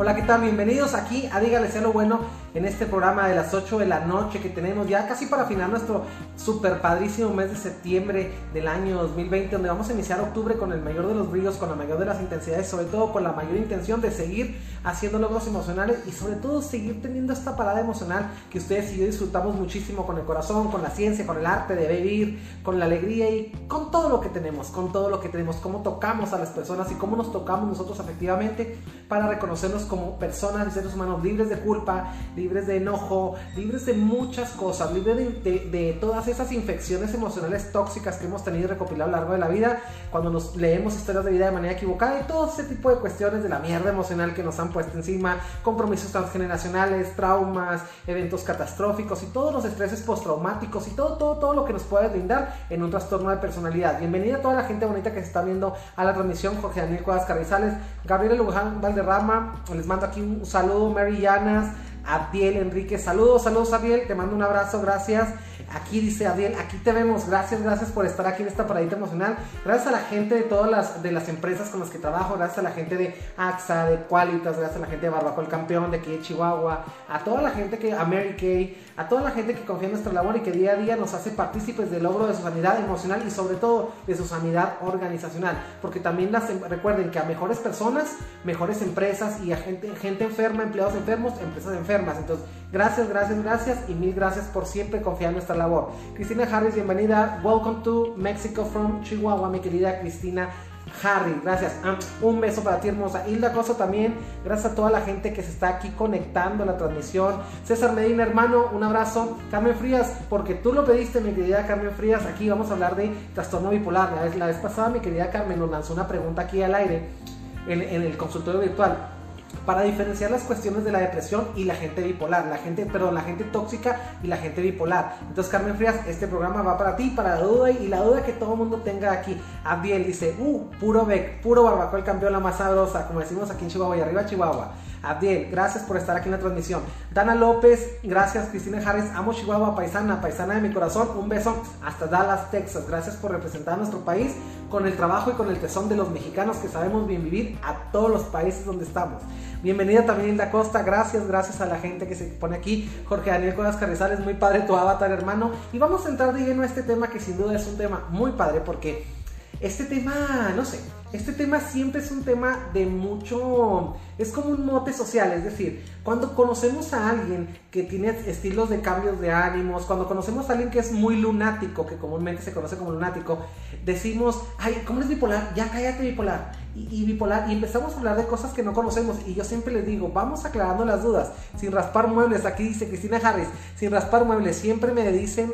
Hola, ¿qué tal? Bienvenidos aquí a Dígale sea lo bueno en este programa de las 8 de la noche que tenemos ya casi para final nuestro super padrísimo mes de septiembre del año 2020, donde vamos a iniciar octubre con el mayor de los brillos, con la mayor de las intensidades, sobre todo con la mayor intención de seguir haciendo logros emocionales y sobre todo seguir teniendo esta parada emocional que ustedes y yo disfrutamos muchísimo con el corazón, con la ciencia, con el arte de vivir, con la alegría y con todo lo que tenemos, con todo lo que tenemos, cómo tocamos a las personas y cómo nos tocamos nosotros efectivamente para reconocernos como personas y seres humanos libres de culpa, libres de enojo, libres de muchas cosas, libres de, todas esas infecciones emocionales tóxicas que hemos tenido recopilado a lo largo de la vida, cuando nos leemos historias de vida de manera equivocada y todo ese tipo de cuestiones de la mierda emocional que nos han puesto encima, compromisos transgeneracionales, traumas, eventos catastróficos y todos los estreses postraumáticos y todo, todo, todo lo que nos puede brindar en un trastorno de personalidad. Bienvenida a toda la gente bonita que se está viendo a la transmisión, Jorge Daniel Cuadras Carrizales, Gabriela Luján Valderrama, les mando aquí un saludo, Mary Llanas, Abdiel Enrique, saludos, saludos Abdiel, te mando un abrazo, gracias. Aquí dice Abdiel, aquí te vemos, gracias, gracias por estar aquí en esta paradita emocional. Gracias a la gente de todas las, de las empresas con las que trabajo, gracias a la gente de AXA, de Qualitas, gracias a la gente de Barbacoa el Campeón, de aquí de Chihuahua, a toda la gente que, a Mary Kay, a toda la gente que confía en nuestra labor y que día a día nos hace partícipes del logro de su sanidad emocional y sobre todo de su sanidad organizacional. Porque también las, em, recuerden que a mejores personas, mejores empresas y a gente, gente enferma, empleados enfermos, empresas enfermas. Entonces, gracias, gracias, gracias y mil gracias por siempre confiar en nuestra labor. Cristina Harris, bienvenida. Welcome to Mexico from Chihuahua, mi querida Cristina Harry, gracias. Ah, un beso para ti, hermosa. Hilda Cosa también. Gracias a toda la gente que se está aquí conectando a la transmisión. César Medina, hermano, un abrazo. Carmen Frías, porque tú lo pediste, mi querida Carmen Frías. Aquí vamos a hablar de trastorno bipolar. La vez, pasada, mi querida Carmen nos lanzó una pregunta aquí al aire en el consultorio virtual para diferenciar las cuestiones de la depresión y la gente bipolar, la gente, perdón, la gente tóxica y la gente bipolar. Entonces, Carmen Frías, este programa va para ti, para la duda y la duda que todo el mundo tenga aquí. Abdiel dice, uh, puro Beck, puro barbacoa el campeón, la más sabrosa, como decimos aquí en Chihuahua y arriba Chihuahua. Abdiel, gracias por estar aquí en la transmisión. Dana López, gracias. Cristina Harris, amo Chihuahua, paisana, paisana de mi corazón. Un beso hasta Dallas, Texas. Gracias por representar a nuestro país con el trabajo y con el tesón de los mexicanos que sabemos bien vivir a todos los países donde estamos. Bienvenida también Hilda Costa, gracias, gracias a la gente que se pone aquí. Jorge Daniel Codas Carrizales, muy padre tu avatar, hermano. Y vamos a entrar de lleno a este tema que sin duda es un tema muy padre porque este tema, no sé, este tema siempre es un tema de mucho, es como un mote social, es decir, cuando conocemos a alguien que tiene estilos de cambios de ánimos, cuando conocemos a alguien que es muy lunático, que comúnmente se conoce como lunático, decimos, ay, ¿cómo es bipolar? Ya cállate bipolar y, bipolar y empezamos a hablar de cosas que no conocemos y yo siempre les digo, vamos aclarando las dudas, sin raspar muebles, aquí dice Cristina Harris, sin raspar muebles, siempre me dicen,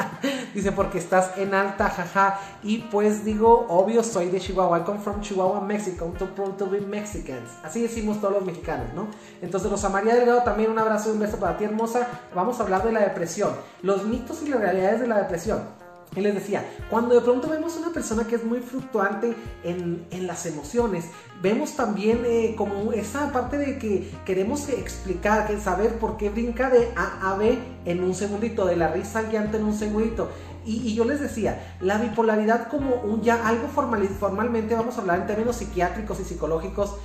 dice porque estás en alta, jaja, y pues digo, obvio soy de Chihuahua, I come from Chihuahua, Mexico, to prove to be Mexicans, así decimos todos los mexicanos, ¿no? Entonces los María Delgado también un abrazo y un beso para ti hermosa, vamos a hablar de la depresión, los mitos y las realidades de la depresión. Y les decía, cuando de pronto vemos una persona que es muy fluctuante en, en las emociones, vemos también eh, como esa parte de que queremos explicar, que saber por qué brinca de A a B en un segundito, de la risa al llanto en un segundito. Y, yo les decía, la bipolaridad como un ya algo formal, formalmente vamos a hablar en términos psiquiátricos y psicológicos.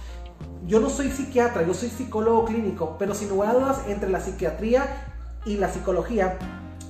Yo no soy psiquiatra, yo soy psicólogo clínico, pero sin lugar a dudas entre la psiquiatría y la psicología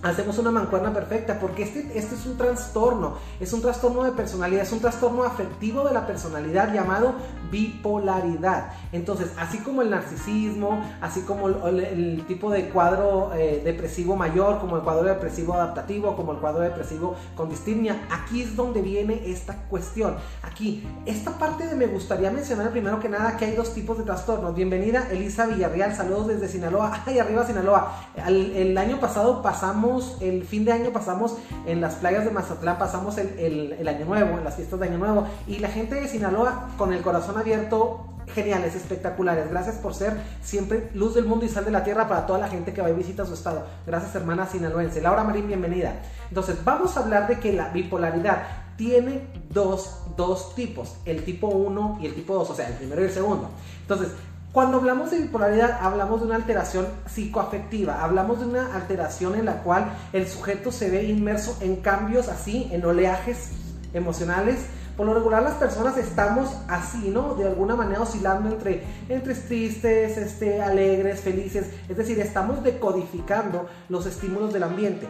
hacemos una mancuerna perfecta, porque este, este es un trastorno, es un trastorno de personalidad, es un trastorno afectivo de la personalidad llamado bipolaridad. Entonces, así como el narcisismo, así como el, tipo de cuadro eh, depresivo mayor, como el cuadro depresivo adaptativo, como el cuadro depresivo con distimia, aquí es donde viene esta cuestión. Aquí, esta parte de me gustaría mencionar primero que nada que hay dos tipos de trastornos. Bienvenida Elisa Villarreal, saludos desde Sinaloa. Ay, arriba Sinaloa. el año pasado pasamos el fin de año pasamos en las playas de Mazatlán, pasamos el, año nuevo, en las fiestas de año nuevo, y la gente de Sinaloa con el corazón abierto geniales, espectaculares. Gracias por ser siempre luz del mundo y sal de la tierra para toda la gente que va y visita su estado. Gracias, hermana sinaloense. Laura Marín, bienvenida. Entonces, vamos a hablar de que la bipolaridad tiene dos, dos tipos, el tipo 1 y el tipo 2, o sea, el primero y el segundo. Entonces, cuando hablamos de bipolaridad, hablamos de una alteración psicoafectiva, hablamos de una alteración en la cual el sujeto se ve inmerso en cambios así, en oleajes emocionales por lo regular las personas estamos así, ¿no? De alguna manera oscilando entre, entre tristes, este, alegres, felices, es decir, estamos decodificando los estímulos del ambiente.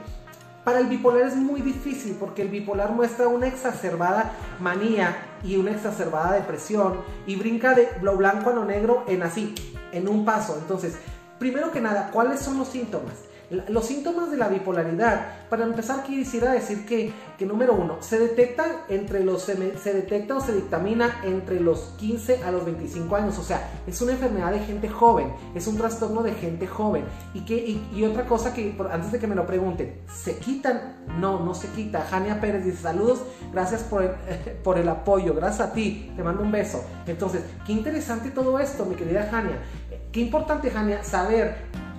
Para el bipolar es muy difícil porque el bipolar muestra una exacerbada manía y una exacerbada depresión y brinca de lo blanco a lo negro en así, en un paso. Entonces, primero que nada, ¿cuáles son los síntomas? Los síntomas de la bipolaridad, para empezar quisiera decir que, que número uno, se detecta entre los se, detecta o se dictamina entre los 15 a los 25 años, o sea, es una enfermedad de gente joven, es un trastorno de gente joven. Y que y, otra cosa que antes de que me lo pregunten, ¿se quitan? No, no se quita. Jania Pérez dice, "Saludos, gracias por por el apoyo, gracias a ti, te mando un beso." Entonces, qué interesante todo esto, mi querida Jania. Qué importante, Jania, saber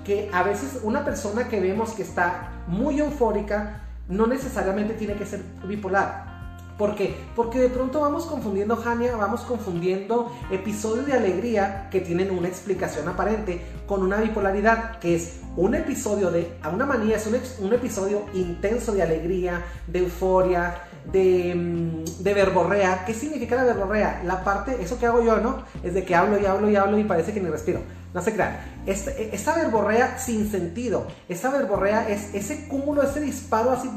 que a veces una persona que vemos que está muy eufórica no necesariamente tiene que ser bipolar. ¿Por qué? Porque de pronto vamos confundiendo, Jania, vamos confundiendo episodios de alegría que tienen una explicación aparente con una bipolaridad, que es un episodio de, a una manía, es un, un episodio intenso de alegría, de euforia, de, mm, de, verborrea. ¿Qué significa la verborrea? La parte, eso que hago yo, ¿no? Es de que hablo y hablo y hablo y parece que ni respiro. No se crean. Este, esta, verborrea sin sentido, esa verborrea es ese cúmulo, ese disparo así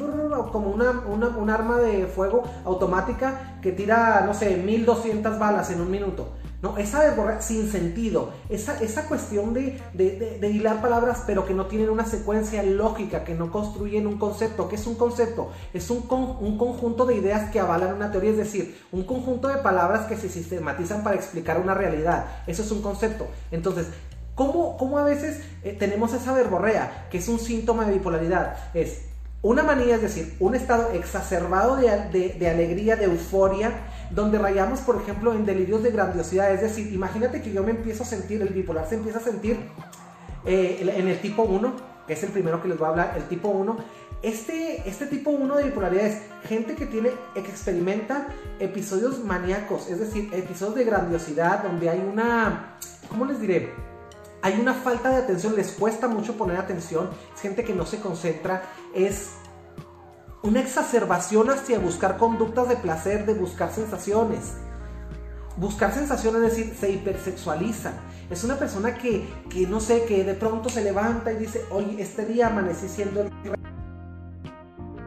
como una, un arma de fuego automática que tira, no sé, 1200 balas en un minuto. No, esa verborrea sin sentido, esa, esa cuestión de, de, hilar palabras pero que no tienen una secuencia lógica, que no construyen un concepto. ¿Qué es un concepto? Es un, un conjunto de ideas que avalan una teoría, es decir, un conjunto de palabras que se sistematizan para explicar una realidad. Eso es un concepto. Entonces, ¿Cómo, cómo a veces eh, tenemos esa verborrea, que es un síntoma de bipolaridad? Es una manía, es decir, un estado exacerbado de, de, alegría, de euforia, donde rayamos, por ejemplo, en delirios de grandiosidad. Es decir, imagínate que yo me empiezo a sentir, el bipolar se empieza a sentir eh, en el tipo 1, que es el primero que les voy a hablar, el tipo 1. Este, este tipo 1 de bipolaridad es gente que tiene, que experimenta episodios maníacos, es decir, episodios de grandiosidad, donde hay una, ¿cómo les diré? Hay una falta de atención, les cuesta mucho poner atención, es gente que no se concentra, es una exacerbación hacia buscar conductas de placer, de buscar sensaciones. Buscar sensaciones, es decir, se hipersexualiza. Es una persona que, que no sé, que de pronto se levanta y dice, oye, este día amanecí siendo el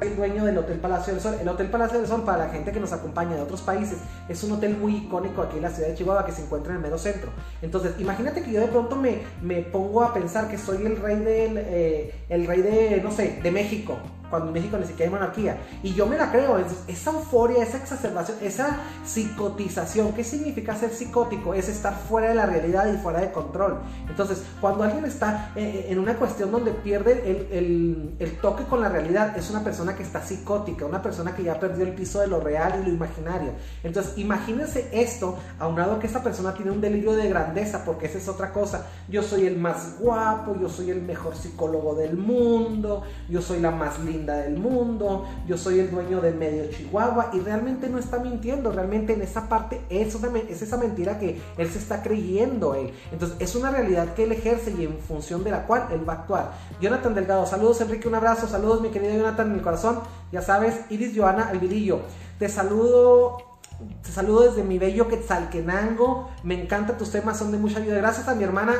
el dueño del Hotel Palacio del Sol. El Hotel Palacio del Sol, para la gente que nos acompaña de otros países, es un hotel muy icónico aquí en la ciudad de Chihuahua que se encuentra en el mero centro. Entonces, imagínate que yo de pronto me, me pongo a pensar que soy el rey del, eh, el rey de, no sé, de México cuando en México ni siquiera hay monarquía. Y yo me la creo, esa euforia, esa exacerbación, esa psicotización. ¿Qué significa ser psicótico? Es estar fuera de la realidad y fuera de control. Entonces, cuando alguien está eh, en una cuestión donde pierde el, el, toque con la realidad, es una persona que está psicótica, una persona que ya perdió el piso de lo real y lo imaginario. Entonces, imagínense esto, aunado que esa persona tiene un delirio de grandeza, porque esa es otra cosa. Yo soy el más guapo, yo soy el mejor psicólogo del mundo, yo soy la más linda del mundo, yo soy el dueño del medio Chihuahua y realmente no está mintiendo, realmente en esa parte es, es esa mentira que él se está creyendo él. Entonces es una realidad que él ejerce y en función de la cual él va a actuar. Jonathan Delgado, saludos Enrique, un abrazo, saludos mi querido Jonathan en mi corazón, ya sabes, Iris Joana Alvilillo, te saludo te saludo desde mi bello Quetzalquenango. Me encantan tus temas, son de mucha ayuda. Gracias a mi hermana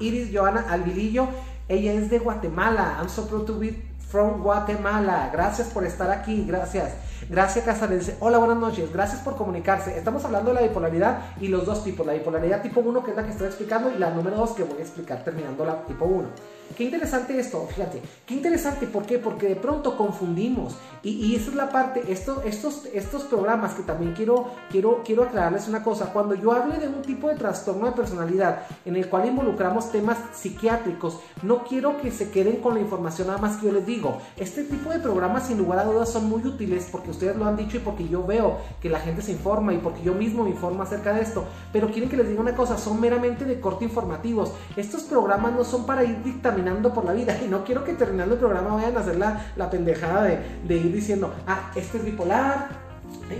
Iris Joana Alvilillo. Ella es de Guatemala. I'm so proud to be from Guatemala. Gracias por estar aquí, gracias. Gracias Casares. Hola, buenas noches. Gracias por comunicarse. Estamos hablando de la bipolaridad y los dos tipos. La bipolaridad tipo 1, que es la que estoy explicando, y la número 2, que voy a explicar terminando la tipo 1. Qué interesante esto, fíjate. Qué interesante, ¿por qué? Porque de pronto confundimos. Y, esa es la parte, estos, estos, estos programas que también quiero, quiero, quiero aclararles una cosa. Cuando yo hable de un tipo de trastorno de personalidad en el cual involucramos temas psiquiátricos, no quiero que se queden con la información nada más que yo les digo. Este tipo de programas sin lugar a dudas son muy útiles porque ustedes lo han dicho y porque yo veo que la gente se informa y porque yo mismo me informo acerca de esto. Pero quieren que les diga una cosa, son meramente de corte informativos. Estos programas no son para ir dictaminando por la vida y no quiero que terminando el programa vayan a hacer la, la pendejada de, de ir diciendo, ah, este es bipolar,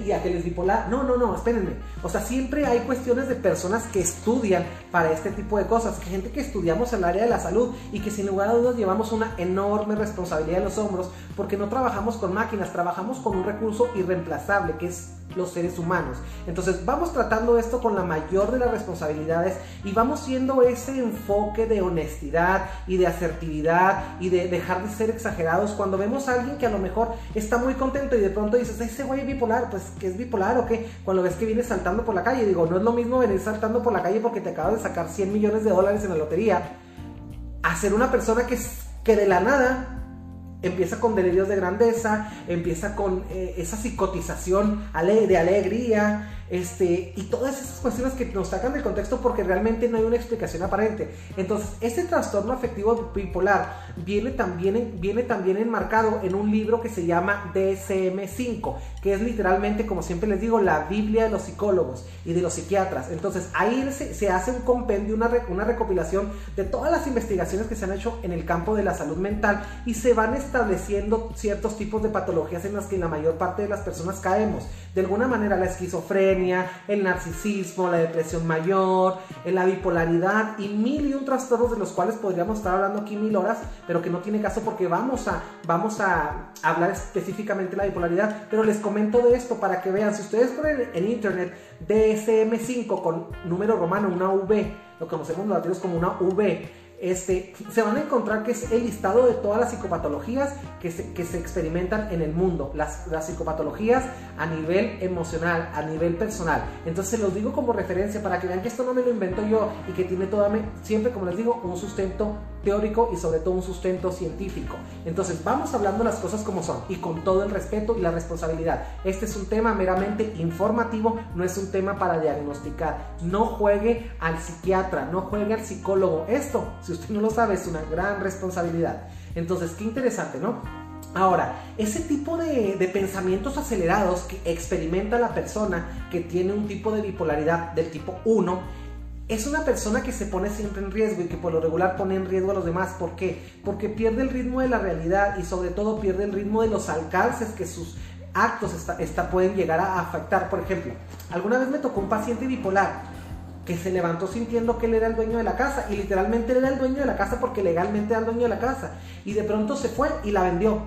y aquel es bipolar. No, no, no, espérenme. O sea, siempre hay cuestiones de personas que estudian para este tipo de cosas. Gente que estudiamos el área de la salud y que sin lugar a dudas llevamos una enorme responsabilidad en los hombros porque no trabajamos con máquinas, trabajamos con un recurso irreemplazable que es los seres humanos. Entonces vamos tratando esto con la mayor de las responsabilidades y vamos siendo ese enfoque de honestidad y de asertividad y de dejar de ser exagerados cuando vemos a alguien que a lo mejor está muy contento y de pronto dices, ese güey es bipolar, pues que es bipolar o qué, cuando ves que viene saltando por la calle, digo, no es lo mismo venir saltando por la calle porque te acabas de sacar 100 millones de dólares en la lotería, a ser una persona que, que de la nada empieza con delirios de grandeza, empieza con eh, esa psicotización de alegría, este, y todas esas cuestiones que nos sacan del contexto porque realmente no hay una explicación aparente. Entonces, ese trastorno afectivo bipolar viene también, viene también enmarcado en un libro que se llama DSM-5, que es literalmente, como siempre les digo, la Biblia de los psicólogos y de los psiquiatras. Entonces, ahí se, hace un compendio, una, una recopilación de todas las investigaciones que se han hecho en el campo de la salud mental y se van estableciendo ciertos tipos de patologías en las que la mayor parte de las personas caemos. De alguna manera, la esquizofrenia, el narcisismo, la depresión mayor, la bipolaridad y mil y un trastornos de los cuales podríamos estar hablando aquí mil horas, pero que no tiene caso porque vamos a, vamos a hablar específicamente de la bipolaridad. Pero les comento de esto para que vean, si ustedes ponen en internet DSM5 con número romano, una V, lo que conocemos los latinos como una V, este, se van a encontrar que es el listado de todas las psicopatologías que se, que se experimentan en el mundo, las, las, psicopatologías a nivel emocional, a nivel personal. Entonces los digo como referencia para que vean que esto no me lo invento yo y que tiene toda, siempre, como les digo, un sustento teórico y sobre todo un sustento científico. Entonces vamos hablando las cosas como son y con todo el respeto y la responsabilidad. Este es un tema meramente informativo, no es un tema para diagnosticar. No juegue al psiquiatra, no juegue al psicólogo. Esto, si usted no lo sabe, es una gran responsabilidad. Entonces, qué interesante, ¿no? Ahora, ese tipo de, pensamientos acelerados que experimenta la persona que tiene un tipo de bipolaridad del tipo 1 es una persona que se pone siempre en riesgo y que por lo regular pone en riesgo a los demás. ¿Por qué? Porque pierde el ritmo de la realidad y sobre todo pierde el ritmo de los alcances que sus actos está, pueden llegar a afectar. Por ejemplo, alguna vez me tocó un paciente bipolar que se levantó sintiendo que él era el dueño de la casa y literalmente él era el dueño de la casa porque legalmente era el dueño de la casa y de pronto se fue y la vendió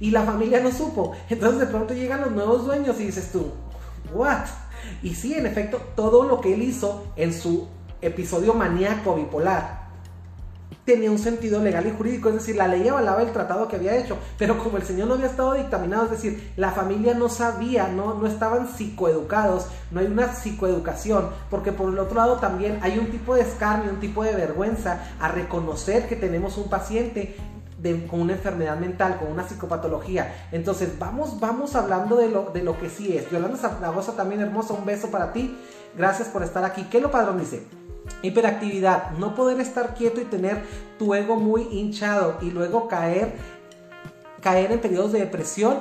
y la familia no supo. Entonces de pronto llegan los nuevos dueños y dices tú what y sí, en efecto, todo lo que él hizo en su episodio maníaco bipolar tenía un sentido legal y jurídico, es decir, la ley avalaba el tratado que había hecho, pero como el señor no había estado dictaminado, es decir, la familia no sabía, no, no estaban psicoeducados, no hay una psicoeducación, porque por el otro lado también hay un tipo de escarnio, un tipo de vergüenza a reconocer que tenemos un paciente con una enfermedad mental, con una psicopatología. Entonces, vamos, vamos hablando de lo, de lo que sí es. Yolanda Zaragoza también hermosa, un beso para ti. Gracias por estar aquí. ¿Qué lo padrón dice? Hiperactividad, no poder estar quieto y tener tu ego muy hinchado y luego caer, caer en periodos de depresión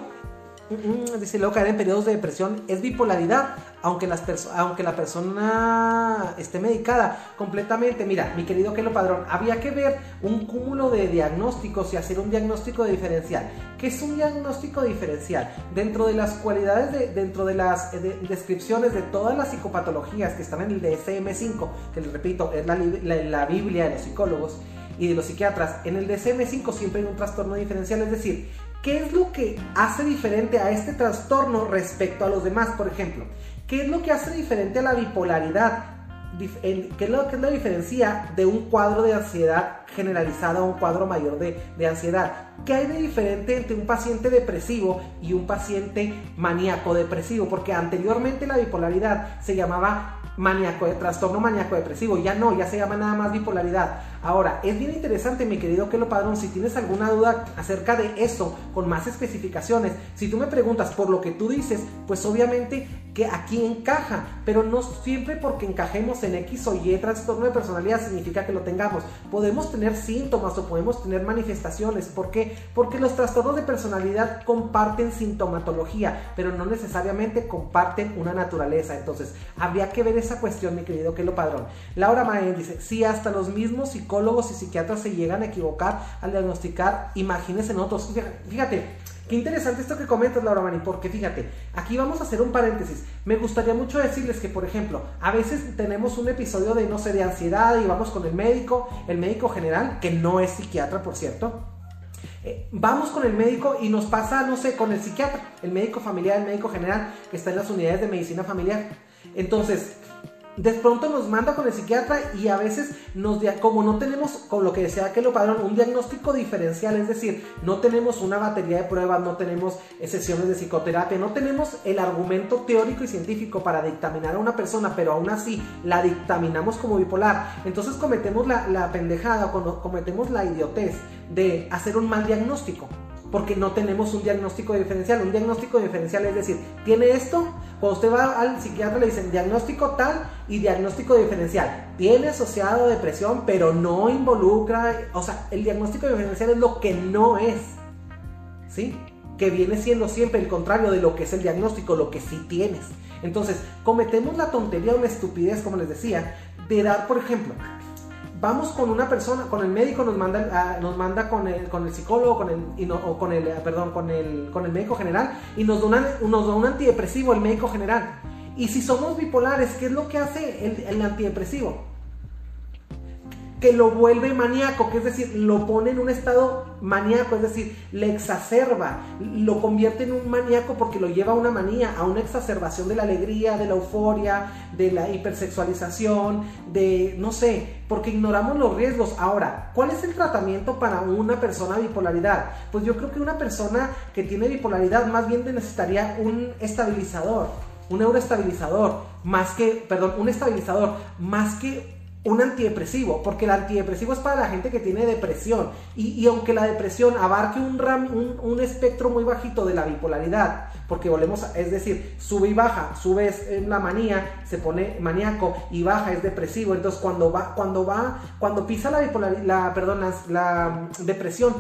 es decir, luego caer en periodos de depresión es bipolaridad, aunque, las aunque la persona esté medicada completamente. Mira, mi querido Kelo Padrón, había que ver un cúmulo de diagnósticos y hacer un diagnóstico diferencial. ¿Qué es un diagnóstico diferencial? Dentro de las cualidades, de, dentro de las eh, descripciones de todas las psicopatologías que están en el DSM-5, que les repito, es la, la Biblia de los psicólogos y de los psiquiatras, en el DSM-5 siempre hay un trastorno diferencial, es decir, ¿Qué es lo que hace diferente a este trastorno respecto a los demás? Por ejemplo, ¿qué es lo que hace diferente a la bipolaridad? ¿Qué es lo que la diferencia de un cuadro de ansiedad generalizada a un cuadro mayor de, de, ansiedad? ¿Qué hay de diferente entre un paciente depresivo y un paciente maníaco depresivo? Porque anteriormente la bipolaridad se llamaba maníaco, trastorno maníaco depresivo. Ya no, ya se llama nada más bipolaridad. Ahora, es bien interesante, mi querido Kelo Padrón, si tienes alguna duda acerca de eso, con más especificaciones, si tú me preguntas por lo que tú dices, pues obviamente que aquí encaja, pero no siempre porque encajemos en X o Y trastorno de personalidad significa que lo tengamos. Podemos tener síntomas o podemos tener manifestaciones. ¿Por qué? Porque los trastornos de personalidad comparten sintomatología, pero no necesariamente comparten una naturaleza. Entonces, habría que ver esa cuestión, mi querido Kelo Padrón. Laura Maén dice, si hasta los mismos psicólogos y psiquiatras se llegan a equivocar al diagnosticar, imagínense en otros. Fíjate, Qué interesante esto que comentas, Laura Mani, porque fíjate, aquí vamos a hacer un paréntesis. Me gustaría mucho decirles que, por ejemplo, a veces tenemos un episodio de, no sé, de ansiedad y vamos con el médico, el médico general, que no es psiquiatra, por cierto. eh, vamos con el médico y nos pasa, no sé, con el psiquiatra, el médico familiar, el médico general, que está en las unidades de medicina familiar. Entonces, de pronto nos manda con el psiquiatra y a veces nos como no tenemos con lo que decía que lo padrón un diagnóstico diferencial es decir no tenemos una batería de pruebas no tenemos eh, sesiones de psicoterapia no tenemos el argumento teórico y científico para dictaminar a una persona pero aún así la dictaminamos como bipolar. Entonces cometemos la, la pendejada cometemos la idiotez de hacer un mal diagnóstico porque no tenemos un diagnóstico diferencial. Un diagnóstico diferencial es decir, tiene esto, cuando usted va al psiquiatra le dicen diagnóstico tal y diagnóstico diferencial. Tiene asociado depresión, pero no involucra, o sea, el diagnóstico diferencial es lo que no es, ¿sí? Que viene siendo siempre el contrario de lo que es el diagnóstico, lo que sí tienes. Entonces, cometemos la tontería o la estupidez, como les decía, de dar, por ejemplo, vamos con una persona, con el médico nos manda, ah, nos manda con el, con el psicólogo, con el, o con el, ah, perdón, con el, con el médico general y nos da, nos da un antidepresivo el médico general. Y si somos bipolares, ¿qué es lo que hace el antidepresivo? Que lo vuelve maníaco, que es decir, lo pone en un estado maníaco, es decir, le exacerba, lo convierte en un maníaco porque lo lleva a una manía, a una exacerbación de la alegría, de la euforia, de la hipersexualización, de, no sé, porque ignoramos los riesgos. Ahora, ¿cuál es el tratamiento para una persona bipolaridad? Pues yo creo que una persona que tiene bipolaridad más bien necesitaría un estabilizador, un neuroestabilizador, más que, perdón, un estabilizador, más que un antidepresivo, porque el antidepresivo es para la gente que tiene depresión. Y, aunque la depresión abarque un, un, espectro muy bajito de la bipolaridad, porque volvemos, a, es decir, sube y baja, sube es la manía, se pone maníaco y baja es depresivo. Entonces cuando va, cuando va, cuando pisa la bipolaridad, la, perdón, la depresión,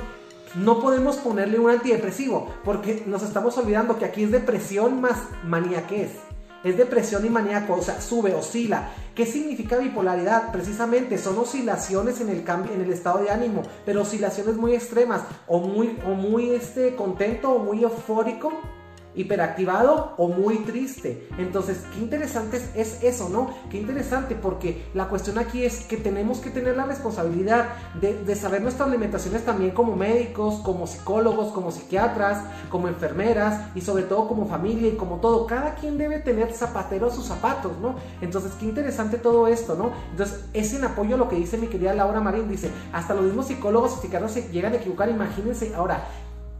no podemos ponerle un antidepresivo, porque nos estamos olvidando que aquí es depresión más maniaquez es depresión y maníaco, o sea, sube, oscila. ¿Qué significa bipolaridad? Precisamente son oscilaciones en el cambio, en el estado de ánimo, pero oscilaciones muy extremas, o muy, o muy este, contento, o muy eufórico, hiperactivado o muy triste. Entonces, qué interesante es, eso, ¿no? Qué interesante porque la cuestión aquí es que tenemos que tener la responsabilidad de, saber nuestras limitaciones también como médicos, como psicólogos, como psiquiatras, como enfermeras y sobre todo como familia y como todo. Cada quien debe tener zapatero sus zapatos, ¿no? Entonces, qué interesante todo esto, ¿no? Entonces, es en apoyo a lo que dice mi querida Laura Marín, dice, hasta los mismos psicólogos y psiquiatras se llegan a equivocar, imagínense, ahora,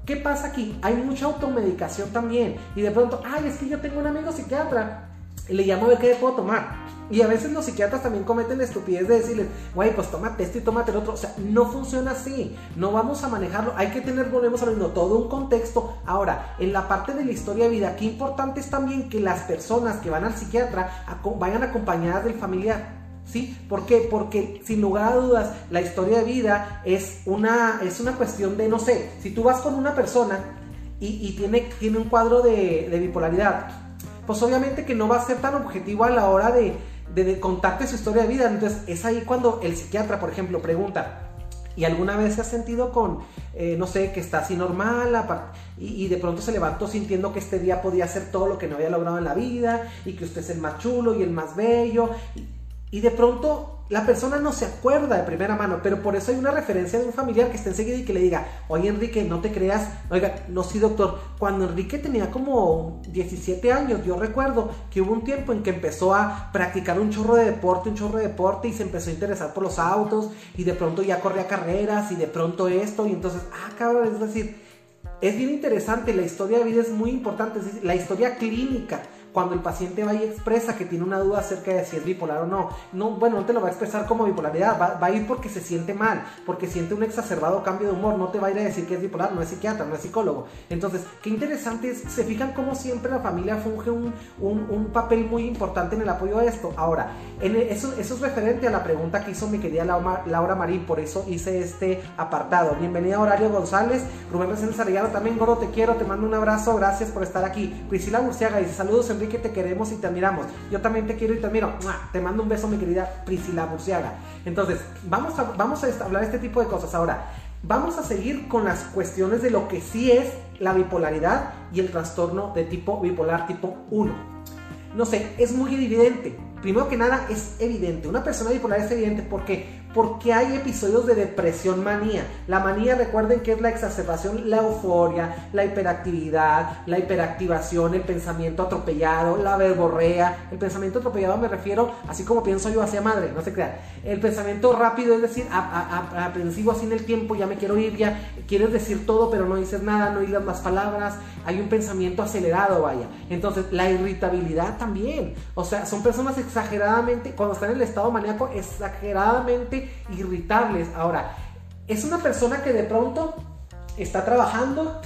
¿Qué pasa aquí? Hay mucha automedicación también. Y de pronto, ay, es que yo tengo un amigo psiquiatra. Y le llamo a ver qué puedo tomar. Y a veces los psiquiatras también cometen la estupidez de decirles, güey, pues tómate esto y tómate el otro. O sea, no funciona así. No vamos a manejarlo. Hay que tener, volvemos a todo un contexto. Ahora, en la parte de la historia de vida, qué importante es también que las personas que van al psiquiatra vayan acompañadas del familiar. ¿Sí? ¿Por qué? Porque sin lugar a dudas la historia de vida es una, es una cuestión de, no sé, si tú vas con una persona y, tiene, tiene un cuadro de, bipolaridad, pues obviamente que no va a ser tan objetivo a la hora de, de, contarte su historia de vida. Entonces es ahí cuando el psiquiatra, por ejemplo, pregunta, ¿Y alguna vez se ha sentido con, eh, no sé, que está así normal y, y, de pronto se levantó sintiendo que este día podía hacer todo lo que no había logrado en la vida y que usted es el más chulo y el más bello? De pronto la persona no se acuerda de primera mano, pero por eso hay una referencia de un familiar que esté enseguida y que le diga, oye Enrique, no te creas, oiga, no sí doctor, cuando Enrique tenía como 17 años, yo recuerdo que hubo un tiempo en que empezó a practicar un chorro de deporte, un chorro de deporte y se empezó a interesar por los autos y de pronto ya corría carreras y de pronto esto y entonces, ah cabrón, es decir, es bien interesante, la historia de vida es muy importante, es decir, la historia clínica cuando el paciente va y expresa que tiene una duda acerca de si es bipolar o no, no bueno, no te lo va a expresar como bipolaridad, va, a ir porque se siente mal, porque siente un exacerbado cambio de humor, no te va a ir a decir que es bipolar, no es psiquiatra, no es psicólogo. Entonces, qué interesante es, se fijan cómo siempre la familia funge un, un, papel muy importante en el apoyo a esto. Ahora, en eso, eso es referente a la pregunta que hizo mi querida Laura, Marín, por eso hice este apartado. Bienvenida Horario González, Rubén Reséndez Arellano, también Goro, te quiero, te mando un abrazo, gracias por estar aquí. Priscila Burciaga dice, saludos Enrique que te queremos y te admiramos. Yo también te quiero y te admiro. Te mando un beso, mi querida Priscila Burciaga. Entonces, vamos a, vamos a hablar este tipo de cosas. Ahora, vamos a seguir con las cuestiones de lo que sí es la bipolaridad y el trastorno de tipo bipolar tipo 1. No sé, es muy evidente. Primero que nada, es evidente. Una persona bipolar es evidente. ¿Por qué? Porque hay episodios de depresión manía. La manía, recuerden que es la exacerbación, la euforia, la hiperactividad, la hiperactivación, el pensamiento atropellado, la verborrea. El pensamiento atropellado me refiero, así como pienso yo hacia madre, no se crean. El pensamiento rápido es decir, aprensivo así en el tiempo, ya me quiero ir, ya quieres decir todo, pero no dices nada, no digas más palabras. Hay un pensamiento acelerado, vaya. Entonces, la irritabilidad también. O sea, son personas exageradamente, cuando están en el estado maníaco, exageradamente irritables. Ahora, es una persona que de pronto está trabajando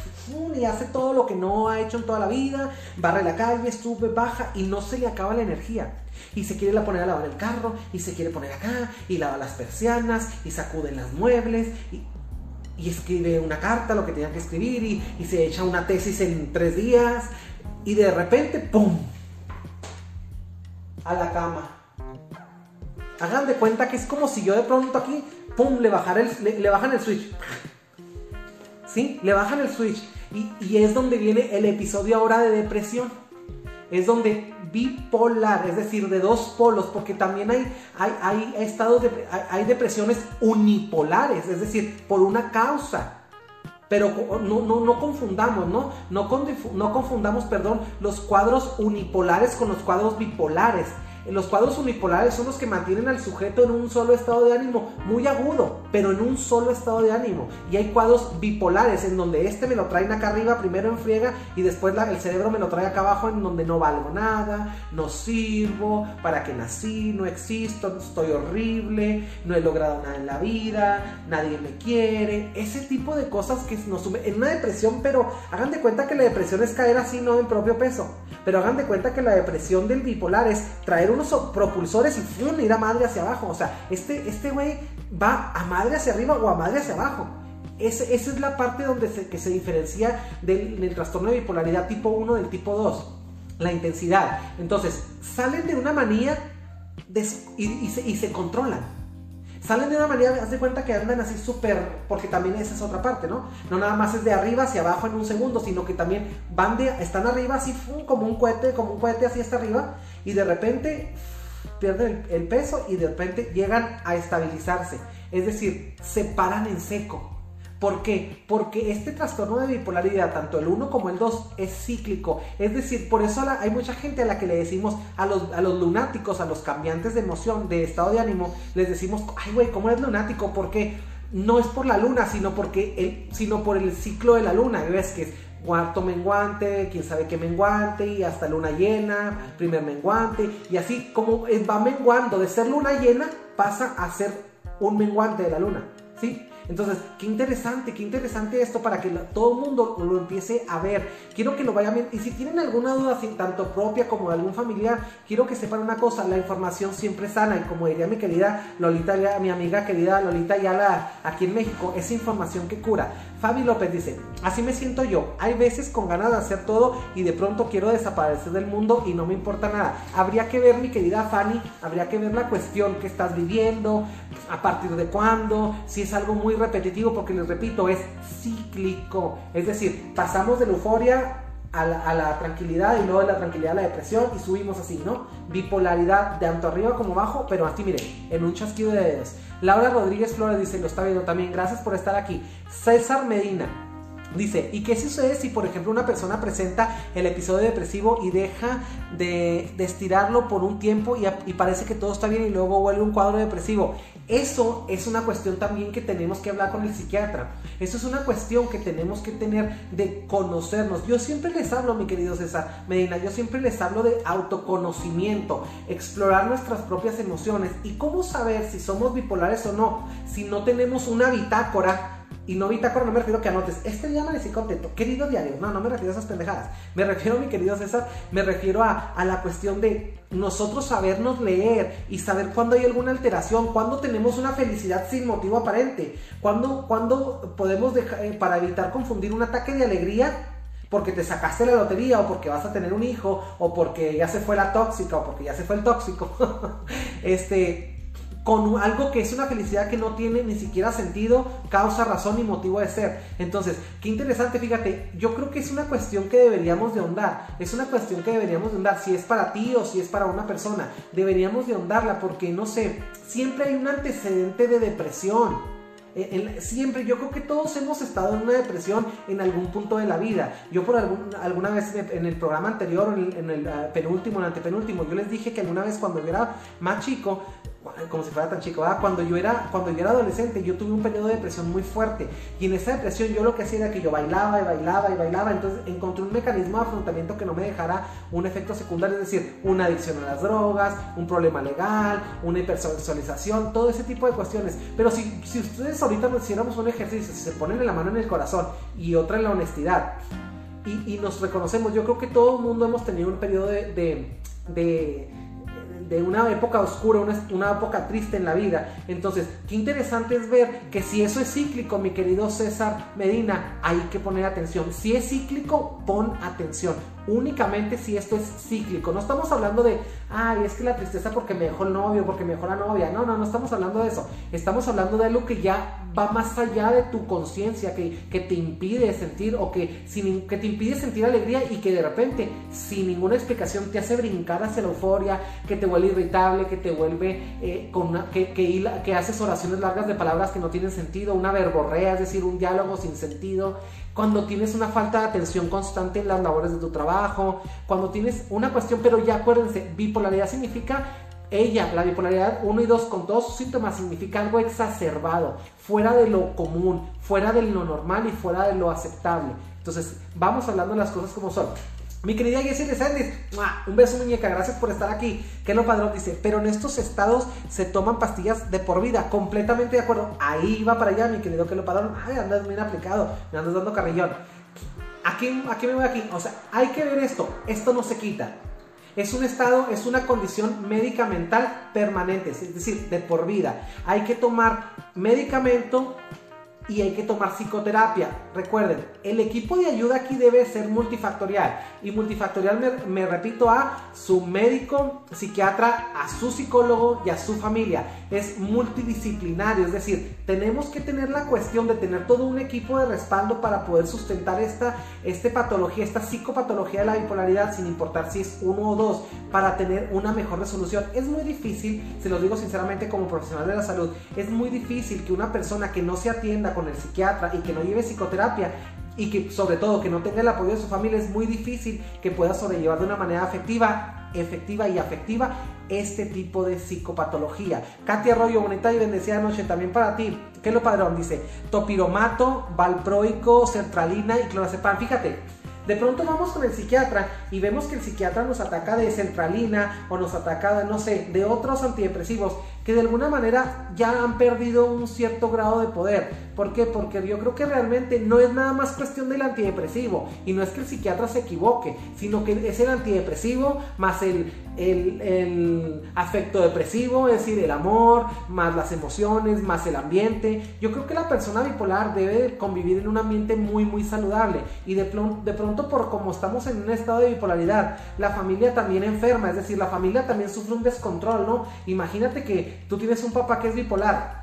y hace todo lo que no ha hecho en toda la vida, barre la calle, sube, baja y no se le acaba la energía. Y se quiere la poner a lavar el carro, y se quiere poner acá, y lava las persianas, y sacuden las muebles, y, escribe una carta, lo que tenía que escribir, y, y se echa una tesis en tres días, y de repente, ¡pum! A la cama hagan de cuenta que es como si yo de pronto aquí, pum, le, bajar el, le, bajan el switch. ¿Sí? Le bajan el switch. Y, es donde viene el episodio ahora de depresión. Es donde bipolar, es decir, de dos polos, porque también hay, hay, hay estados de, hay, depresiones unipolares, es decir, por una causa. Pero no, no, no confundamos, ¿no? No, no confundamos, perdón, los cuadros unipolares con los cuadros bipolares. Los cuadros unipolares son los que mantienen al sujeto en un solo estado de ánimo, muy agudo, pero en un solo estado de ánimo. Y hay cuadros bipolares en donde este me lo traen acá arriba, primero en friega, y después el cerebro me lo trae acá abajo en donde no valgo nada, no sirvo, para que nací, no existo, estoy horrible, no he logrado nada en la vida, nadie me quiere. Ese tipo de cosas que nos sumen en una depresión, pero hagan de cuenta que la depresión es caer así, no en propio peso. Pero hagan de cuenta que la depresión del bipolar es traer unos propulsores y ¡fum! ir a madre hacia abajo. O sea, este, este güey va a madre hacia arriba o a madre hacia abajo. esa es la parte donde se, que se diferencia del, trastorno de bipolaridad tipo 1 del tipo 2. La intensidad. Entonces, salen de una manía y, se, y se controlan salen de una manera, haz de cuenta que andan así súper, porque también esa es otra parte, ¿no? No nada más es de arriba hacia abajo en un segundo, sino que también van de, están arriba así como un cohete, como un cohete así hasta arriba, y de repente pierden el peso y de repente llegan a estabilizarse. Es decir, se paran en seco. ¿Por qué? Porque este trastorno de bipolaridad, tanto el 1 como el 2, es cíclico. Es decir, por eso hay mucha gente a la que le decimos, a los, a los lunáticos, a los cambiantes de emoción, de estado de ánimo, les decimos, ay güey, ¿cómo eres lunático? Porque no es por la luna, sino, porque el, sino por el ciclo de la luna. ¿Ves? Que es cuarto menguante, quién sabe qué menguante, y hasta luna llena, primer menguante, y así como va menguando de ser luna llena, pasa a ser un menguante de la luna. ¿Sí? Entonces, qué interesante, qué interesante esto para que todo el mundo lo empiece a ver. Quiero que lo vayan viendo. Y si tienen alguna duda, tanto propia como de algún familiar, quiero que sepan una cosa, la información siempre es sana. Y como diría mi querida Lolita, mi amiga querida Lolita Yala aquí en México, es información que cura. Fabi López dice, así me siento yo. Hay veces con ganas de hacer todo y de pronto quiero desaparecer del mundo y no me importa nada. Habría que ver, mi querida Fanny, habría que ver la cuestión que estás viviendo, a partir de cuándo, si es algo muy repetitivo, porque les repito, es cíclico. Es decir, pasamos de la euforia a la, tranquilidad y luego de la tranquilidad a la depresión y subimos así, ¿no? Bipolaridad de tanto arriba como abajo, pero así, miren, en un chasquido de dedos. Laura Rodríguez Flores dice, lo está viendo también, gracias por estar aquí. César Medina, Dice, ¿y qué sucede si por ejemplo una persona presenta el episodio depresivo y deja de, estirarlo por un tiempo y, y, parece que todo está bien y luego vuelve un cuadro depresivo? Eso es una cuestión también que tenemos que hablar con el psiquiatra. Eso es una cuestión que tenemos que tener de conocernos. Yo siempre les hablo, mi querido César Medina, yo siempre les hablo de autoconocimiento, explorar nuestras propias emociones y cómo saber si somos bipolares o no, si no tenemos una bitácora y no bitácora no me refiero que anotes, este día amanecí contento, querido diario, no, no me refiero a esas pendejadas, me refiero, mi querido César, me refiero a, la cuestión de nosotros sabernos leer y saber cuándo hay alguna alteración, cuándo tenemos una felicidad sin motivo aparente, cuándo, cuándo podemos dejar, eh, para evitar confundir un ataque de alegría porque te sacaste la lotería o porque vas a tener un hijo o porque ya se fue la tóxica o porque ya se fue el tóxico. este, con algo que es una felicidad que no tiene ni siquiera sentido, causa, razón y motivo de ser. Entonces, qué interesante, fíjate, yo creo que es una cuestión que deberíamos de ahondar, es una cuestión que deberíamos de ahondar, si es para ti o si es para una persona, deberíamos de ahondarla porque, no sé, siempre hay un antecedente de depresión. Eh, siempre, yo creo que todos hemos estado en una depresión en algún punto de la vida. Yo por alguna vez en el programa anterior, en el, en el uh, penúltimo, en el antepenúltimo, yo les dije que alguna vez cuando yo era más chico, como si fuera tan chico, cuando yo era cuando yo era adolescente yo tuve un periodo de depresión muy fuerte. Y en esa depresión yo lo que hacía era que yo bailaba y bailaba y bailaba, entonces encontré un mecanismo de afrontamiento que no me dejara un efecto secundario, es decir, una adicción a las drogas, un problema legal, una hipersexualización, todo ese tipo de cuestiones. Pero si, si ustedes ahorita nos hiciéramos un ejercicio, si se ponen la mano en el corazón y otra en la honestidad y, y nos reconocemos, yo creo que todo el mundo hemos tenido un periodo de, de de una época oscura, una, una, época triste en la vida. Entonces, qué interesante es ver que si eso es cíclico, mi querido César Medina, hay que poner atención. Si es cíclico, pon atención únicamente si esto es cíclico. No estamos hablando de, ay, es que la tristeza porque me dejó el novio, porque me dejó la novia. No, no, no estamos hablando de eso. Estamos hablando de algo que ya va más allá de tu conciencia, que, que, te impide sentir o que, que te impide sentir alegría y que de repente, sin ninguna explicación, te hace brincar hacia la euforia, que te vuelve irritable, que te vuelve eh, con una, que, que, que haces oraciones largas de palabras que no tienen sentido, una verborrea, es decir, un diálogo sin sentido cuando tienes una falta de atención constante en las labores de tu trabajo, cuando tienes una cuestión, pero ya acuérdense, bipolaridad significa ella, la bipolaridad 1 y 2 con todos sus síntomas significa algo exacerbado, fuera de lo común, fuera de lo normal y fuera de lo aceptable. Entonces, vamos hablando de las cosas como son. Mi querida Jessie Sandy, un beso muñeca, gracias por estar aquí. Que lo padrón dice, pero en estos estados se toman pastillas de por vida, completamente de acuerdo. Ahí va para allá, mi querido que lo padrón. Ay, andas bien aplicado, me andas dando carrillón. Aquí, aquí me voy aquí, o sea, hay que ver esto, esto no se quita. Es un estado, es una condición medicamental permanente, es decir, de por vida. Hay que tomar medicamento y hay que tomar psicoterapia. Recuerden, el equipo de ayuda aquí debe ser multifactorial. Y multifactorial me, repito a su médico, psiquiatra, a su psicólogo y a su familia. Es multidisciplinario, es decir, tenemos que tener la cuestión de tener todo un equipo de respaldo para poder sustentar esta, esta patología, esta psicopatología de la bipolaridad, sin importar si es uno o dos, para tener una mejor resolución. Es muy difícil, se lo digo sinceramente como profesional de la salud, es muy difícil que una persona que no se atienda con el psiquiatra y que no lleve psicoterapia y que sobre todo que no tenga el apoyo de su familia es muy difícil que pueda sobrellevar de una manera afectiva, efectiva y afectiva este tipo de psicopatología. Katia Arroyo, bonita y bendecida noche también para ti. ¿Qué es lo padrón? Dice topiromato, valproico, sertralina y clorazepam. Fíjate, de pronto vamos con el psiquiatra y vemos que el psiquiatra nos ataca de centralina o nos ataca, de, no sé, de otros antidepresivos que de alguna manera ya han perdido un cierto grado de poder. ¿Por qué? Porque yo creo que realmente no es nada más cuestión del antidepresivo y no es que el psiquiatra se equivoque, sino que es el antidepresivo más el, el, el afecto depresivo, es decir, el amor, más las emociones, más el ambiente. Yo creo que la persona bipolar debe convivir en un ambiente muy, muy saludable y de, de pronto por como estamos en un estado de bipolaridad, la familia también enferma, es decir, la familia también sufre un descontrol, ¿no? Imagínate que tú tienes un papá que es bipolar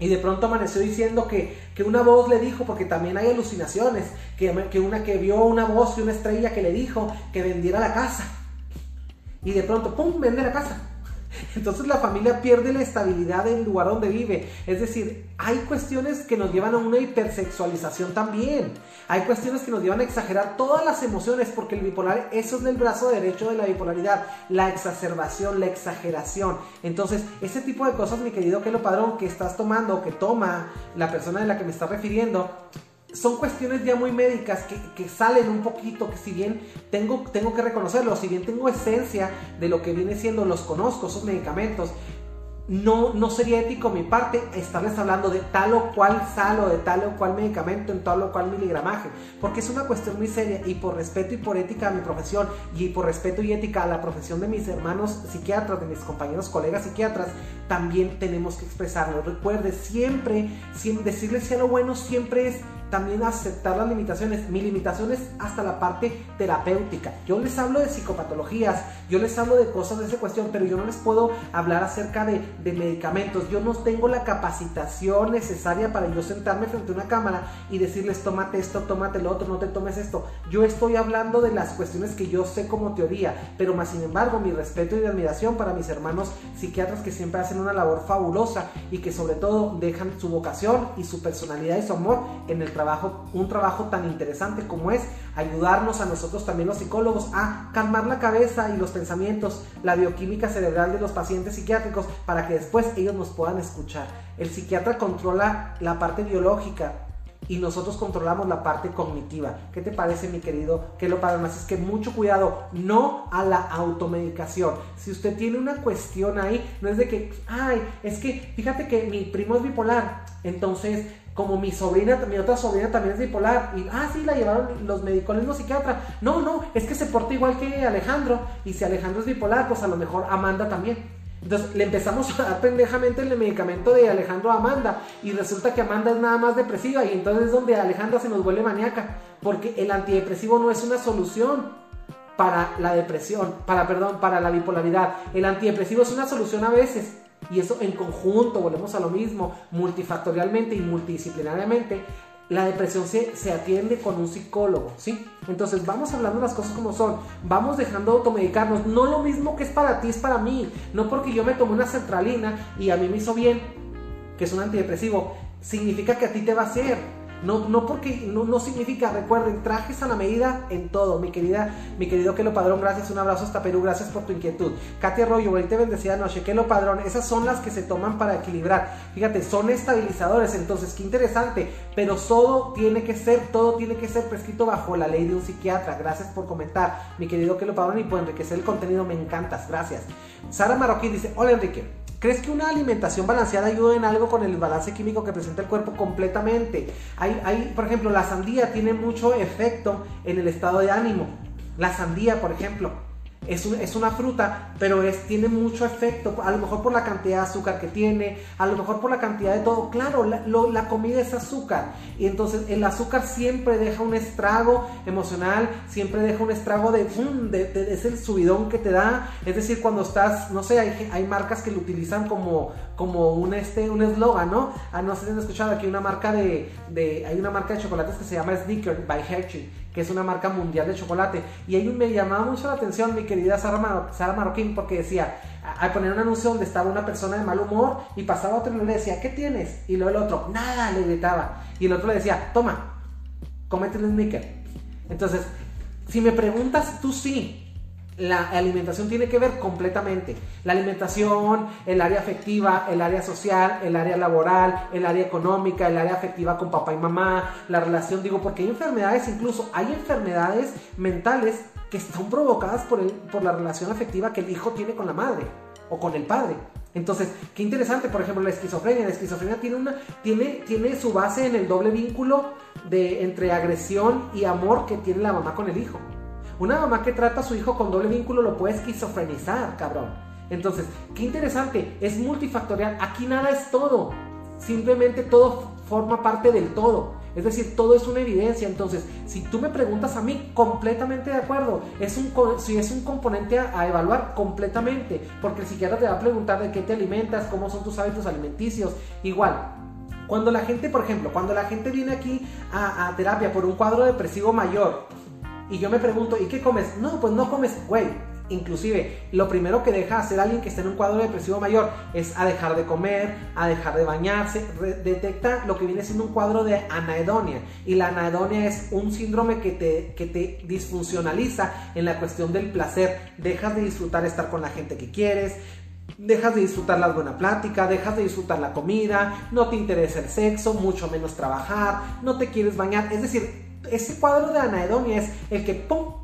y de pronto amaneció diciendo que, que, una voz le dijo, porque también hay alucinaciones, que, que, una que vio una voz y una estrella que le dijo que vendiera la casa. Y de pronto, ¡pum!, vende la casa. Entonces la familia pierde la estabilidad del lugar donde vive. Es decir, hay cuestiones que nos llevan a una hipersexualización también. Hay cuestiones que nos llevan a exagerar todas las emociones porque el bipolar, eso es el brazo derecho de la bipolaridad, la exacerbación, la exageración. Entonces, ese tipo de cosas, mi querido Kelo Padrón, que estás tomando que toma la persona de la que me estás refiriendo, son cuestiones ya muy médicas que, salen un poquito, que si bien tengo, tengo que reconocerlo, si bien tengo esencia de lo que viene siendo, los conozco, esos medicamentos, no, no sería ético mi parte estarles hablando de tal o cual sal o de tal o cual medicamento en tal o cual miligramaje, porque es una cuestión muy seria y por respeto y por ética a mi profesión y por respeto y ética a la profesión de mis hermanos psiquiatras, de mis compañeros colegas psiquiatras, también tenemos que expresarlo. Recuerde, siempre, siempre decirles si a lo bueno siempre es también aceptar las limitaciones. Mi limitación es hasta la parte terapéutica. Yo les hablo de psicopatologías, yo les hablo de cosas de esa cuestión, pero yo no les puedo hablar acerca de, de medicamentos. Yo no tengo la capacitación necesaria para yo sentarme frente a una cámara y decirles, tómate esto, tómate lo otro, no te tomes esto. Yo estoy hablando de las cuestiones que yo sé como teoría, pero más sin embargo, mi respeto y admiración para mis hermanos psiquiatras que siempre hacen una labor fabulosa y que sobre todo dejan su vocación y su personalidad y su amor en el trabajo, un trabajo tan interesante como es ayudarnos a nosotros también los psicólogos a calmar la cabeza y los pensamientos, la bioquímica cerebral de los pacientes psiquiátricos para que después ellos nos puedan escuchar. El psiquiatra controla la parte biológica, y nosotros controlamos la parte cognitiva. ¿Qué te parece, mi querido? Que lo para más es que mucho cuidado, no a la automedicación. Si usted tiene una cuestión ahí, no es de que, ay, es que fíjate que mi primo es bipolar, entonces como mi sobrina, mi otra sobrina también es bipolar, y ah, sí, la llevaron los médicos, mismo psiquiatra. No, no, es que se porta igual que Alejandro, y si Alejandro es bipolar, pues a lo mejor Amanda también. Entonces le empezamos a dar pendejamente el medicamento de Alejandro a Amanda y resulta que Amanda es nada más depresiva y entonces es donde Alejandra se nos vuelve maníaca porque el antidepresivo no es una solución para la depresión, para perdón, para la bipolaridad. El antidepresivo es una solución a veces y eso en conjunto, volvemos a lo mismo, multifactorialmente y multidisciplinariamente, la depresión se, se, atiende con un psicólogo, ¿sí? Entonces vamos hablando las cosas como son, vamos dejando de automedicarnos, no lo mismo que es para ti es para mí, no porque yo me tomé una centralina y a mí me hizo bien, que es un antidepresivo, significa que a ti te va a hacer, no, no porque no, significa, recuerden, trajes a la medida en todo. Mi querida, mi querido Kelo Padrón, gracias, un abrazo hasta Perú, gracias por tu inquietud. Katia Arroyo, te bendecida noche. Kelo Padrón, esas son las que se toman para equilibrar. Fíjate, son estabilizadores, entonces qué interesante. Pero todo tiene que ser, todo tiene que ser prescrito bajo la ley de un psiquiatra. Gracias por comentar, mi querido Kelo Padrón, y por enriquecer el contenido, me encantas, gracias. Sara Marroquín dice, hola Enrique. ¿Crees que una alimentación balanceada ayuda en algo con el balance químico que presenta el cuerpo completamente? Hay, hay, por ejemplo, la sandía tiene mucho efecto en el estado de ánimo. La sandía, por ejemplo, es, una fruta, pero es, tiene mucho efecto, a lo mejor por la cantidad de azúcar que tiene, a lo mejor por la cantidad de todo. Claro, la, comida es azúcar y entonces el azúcar siempre deja un estrago emocional, siempre deja un estrago de, de, es el subidón que te da. Es decir, cuando estás, no sé, hay, hay marcas que lo utilizan como, como un este un eslogan, ¿no? Ah, no sé si han escuchado aquí una marca de, de, hay una marca de chocolates que se llama Snickers by Hershey que es una marca mundial de chocolate. Y ahí me llamaba mucho la atención mi querida Sara, Sara Marroquín porque decía, al poner un anuncio donde estaba una persona de mal humor y pasaba otro y le decía, ¿qué tienes? Y luego el otro, nada, le gritaba. Y el otro le decía, toma, cómete un sneaker. Entonces, si me preguntas, tú sí, la alimentación tiene que ver completamente. La alimentación, el área afectiva, el área social, el área laboral, el área económica, el área afectiva con papá y mamá, la relación, digo, porque hay enfermedades, incluso hay enfermedades mentales que están provocadas por, el, por la relación afectiva que el hijo tiene con la madre o con el padre. Entonces, qué interesante, por ejemplo, la esquizofrenia. La esquizofrenia tiene, una, tiene, tiene su base en el doble vínculo de, entre agresión y amor que tiene la mamá con el hijo. Una mamá que trata a su hijo con doble vínculo lo puede esquizofrenizar, cabrón. Entonces, qué interesante, es multifactorial. Aquí nada es todo. Simplemente todo forma parte del todo. Es decir, todo es una evidencia. Entonces, si tú me preguntas a mí, completamente de acuerdo. Es un, si es un componente a, evaluar, completamente. Porque el psiquiatra te va a preguntar de qué te alimentas, cómo son tus hábitos alimenticios. Igual, cuando la gente, por ejemplo, cuando la gente viene aquí a, a terapia por un cuadro depresivo mayor, y yo me pregunto, ¿y qué comes? No, pues no comes, güey. Inclusive, lo primero que deja hacer alguien que esté en un cuadro depresivo mayor es a dejar de comer, a dejar de bañarse, detecta lo que viene siendo un cuadro de anaedonia. Y la anaedonia es un síndrome que te, que te disfuncionaliza en la cuestión del placer. Dejas de disfrutar estar con la gente que quieres, dejas de disfrutar la buena plática, dejas de disfrutar la comida, no te interesa el sexo, mucho menos trabajar, no te quieres bañar. Es decir, ese cuadro de anaedonia es el que ¡pum!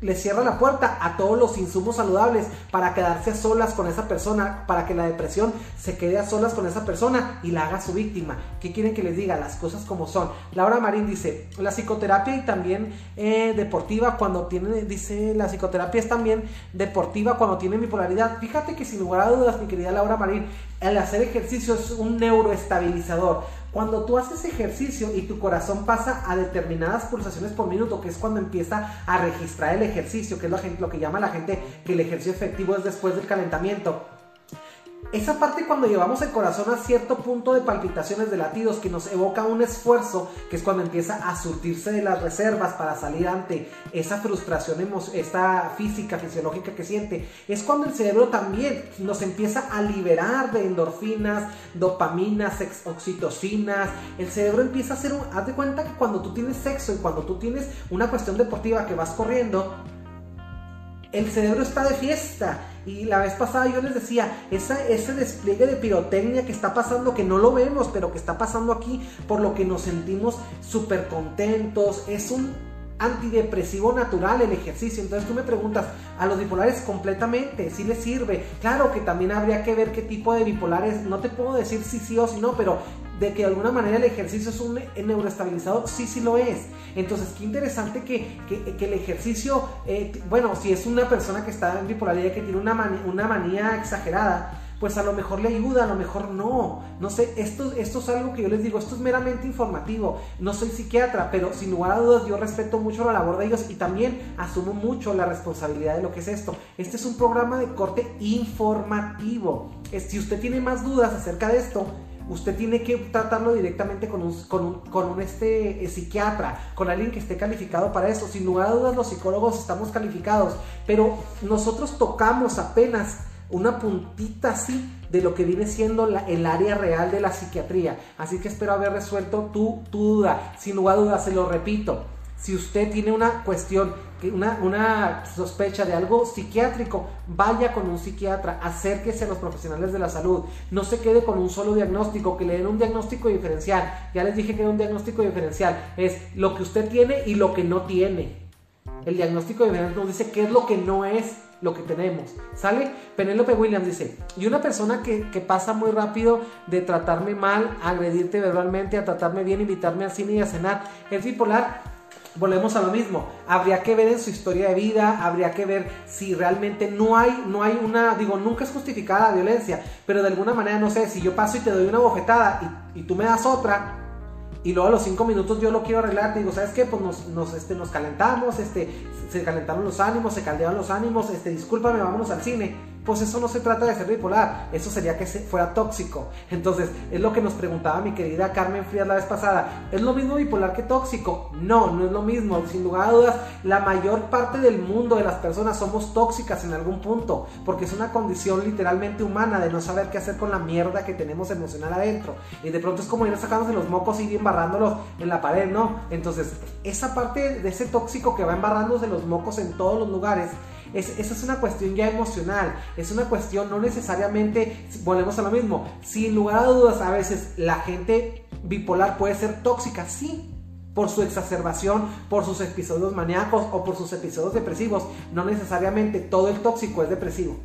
le cierra la puerta a todos los insumos saludables para quedarse a solas con esa persona, para que la depresión se quede a solas con esa persona y la haga su víctima. ¿Qué quieren que les diga? Las cosas como son. Laura Marín dice, la psicoterapia y también eh, deportiva cuando tiene, dice, la psicoterapia es también deportiva cuando tiene bipolaridad. Fíjate que sin lugar a dudas, mi querida Laura Marín, el hacer ejercicio es un neuroestabilizador. Cuando tú haces ejercicio y tu corazón pasa a determinadas pulsaciones por minuto, que es cuando empieza a registrar el ejercicio, que es lo, lo que llama la gente que el ejercicio efectivo es después del calentamiento, esa parte cuando llevamos el corazón a cierto punto de palpitaciones de latidos que nos evoca un esfuerzo, que es cuando empieza a surtirse de las reservas para salir ante esa frustración esta física, fisiológica que siente, es cuando el cerebro también nos empieza a liberar de endorfinas, dopaminas, oxitocinas. El cerebro empieza a hacer un... Haz de cuenta que cuando tú tienes sexo y cuando tú tienes una cuestión deportiva que vas corriendo, el cerebro está de fiesta. Y la vez pasada yo les decía, ese despliegue de pirotecnia que está pasando, que no lo vemos, pero que está pasando aquí, por lo que nos sentimos súper contentos, es un antidepresivo natural el ejercicio. Entonces tú me preguntas, a los bipolares completamente, si les sirve. Claro que también habría que ver qué tipo de bipolares, no te puedo decir si sí o si no, pero de que de alguna manera el ejercicio es un neuroestabilizador, sí, sí lo es. Entonces, qué interesante que, el ejercicio, eh, bueno, si es una persona que está en bipolaridad, que tiene una, una manía exagerada, pues a lo mejor le ayuda, a lo mejor no. No sé, esto, esto es algo que yo les digo, esto es meramente informativo. No soy psiquiatra, pero sin lugar a dudas yo respeto mucho la labor de ellos y también asumo mucho la responsabilidad de lo que es esto. Este es un programa de corte informativo. Si usted tiene más dudas acerca de esto, usted tiene que tratarlo directamente con un, con un, este, eh, psiquiatra, con alguien que esté calificado para eso. Sin lugar a dudas los psicólogos estamos calificados, pero nosotros tocamos apenas una puntita así de lo que viene siendo el área real de la psiquiatría. Así que espero haber resuelto tu, tu duda. Sin lugar a dudas, se lo repito. Si usted tiene una cuestión, una, una sospecha de algo psiquiátrico, vaya con un psiquiatra, acérquese a los profesionales de la salud, no se quede con un solo diagnóstico, que le den un diagnóstico diferencial. Ya les dije que era un diagnóstico diferencial, es lo que usted tiene y lo que no tiene. El diagnóstico diferencial nos dice qué es lo que no es lo que tenemos. ¿Sale? Penélope Williams dice, y una persona que, que, pasa muy rápido de tratarme mal, agredirte verbalmente, a tratarme bien, invitarme al cine y a cenar, es bipolar volvemos a lo mismo. Habría que ver en su historia de vida, habría que ver si realmente no hay, no hay una, digo, nunca es justificada la violencia, pero de alguna manera, no sé, si yo paso y te doy una bofetada y, y tú me das otra, y luego a los cinco minutos yo lo quiero arreglar, te digo, ¿sabes qué? Pues nos, nos, este, nos calentamos, este, se calentaron los ánimos, se caldearon los ánimos, este, discúlpame, vámonos al cine pues eso no se trata de ser bipolar, eso sería que fuera tóxico. Entonces, es lo que nos preguntaba mi querida Carmen Frías la vez pasada, ¿es lo mismo bipolar que tóxico? No, no es lo mismo, sin lugar a dudas, la mayor parte del mundo de las personas somos tóxicas en algún punto, porque es una condición literalmente humana de no saber qué hacer con la mierda que tenemos emocional adentro. Y de pronto es como ir sacándose los mocos y ir embarrándolos en la pared, ¿no? Entonces, esa parte de ese tóxico que va embarrándose los mocos en todos los lugares, esa es una cuestión ya emocional, es una cuestión no necesariamente, volvemos a lo mismo, sin lugar a dudas a veces la gente bipolar puede ser tóxica, sí, por su exacerbación, por sus episodios maníacos o por sus episodios depresivos. No necesariamente todo el tóxico es depresivo.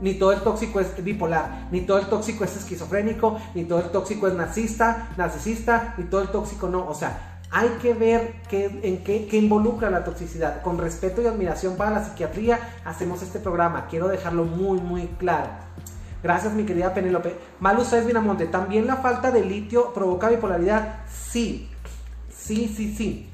Ni todo el tóxico es bipolar, ni todo el tóxico es esquizofrénico, ni todo el tóxico es narcisista, narcisista, ni todo el tóxico no. O sea, hay que ver qué, en qué, involucra la toxicidad. Con respeto y admiración para la psiquiatría, hacemos este programa. Quiero dejarlo muy, muy claro. Gracias, mi querida Penélope. Malu Sáez Vinamonte, ¿también la falta de litio provoca bipolaridad? Sí, sí, sí, sí.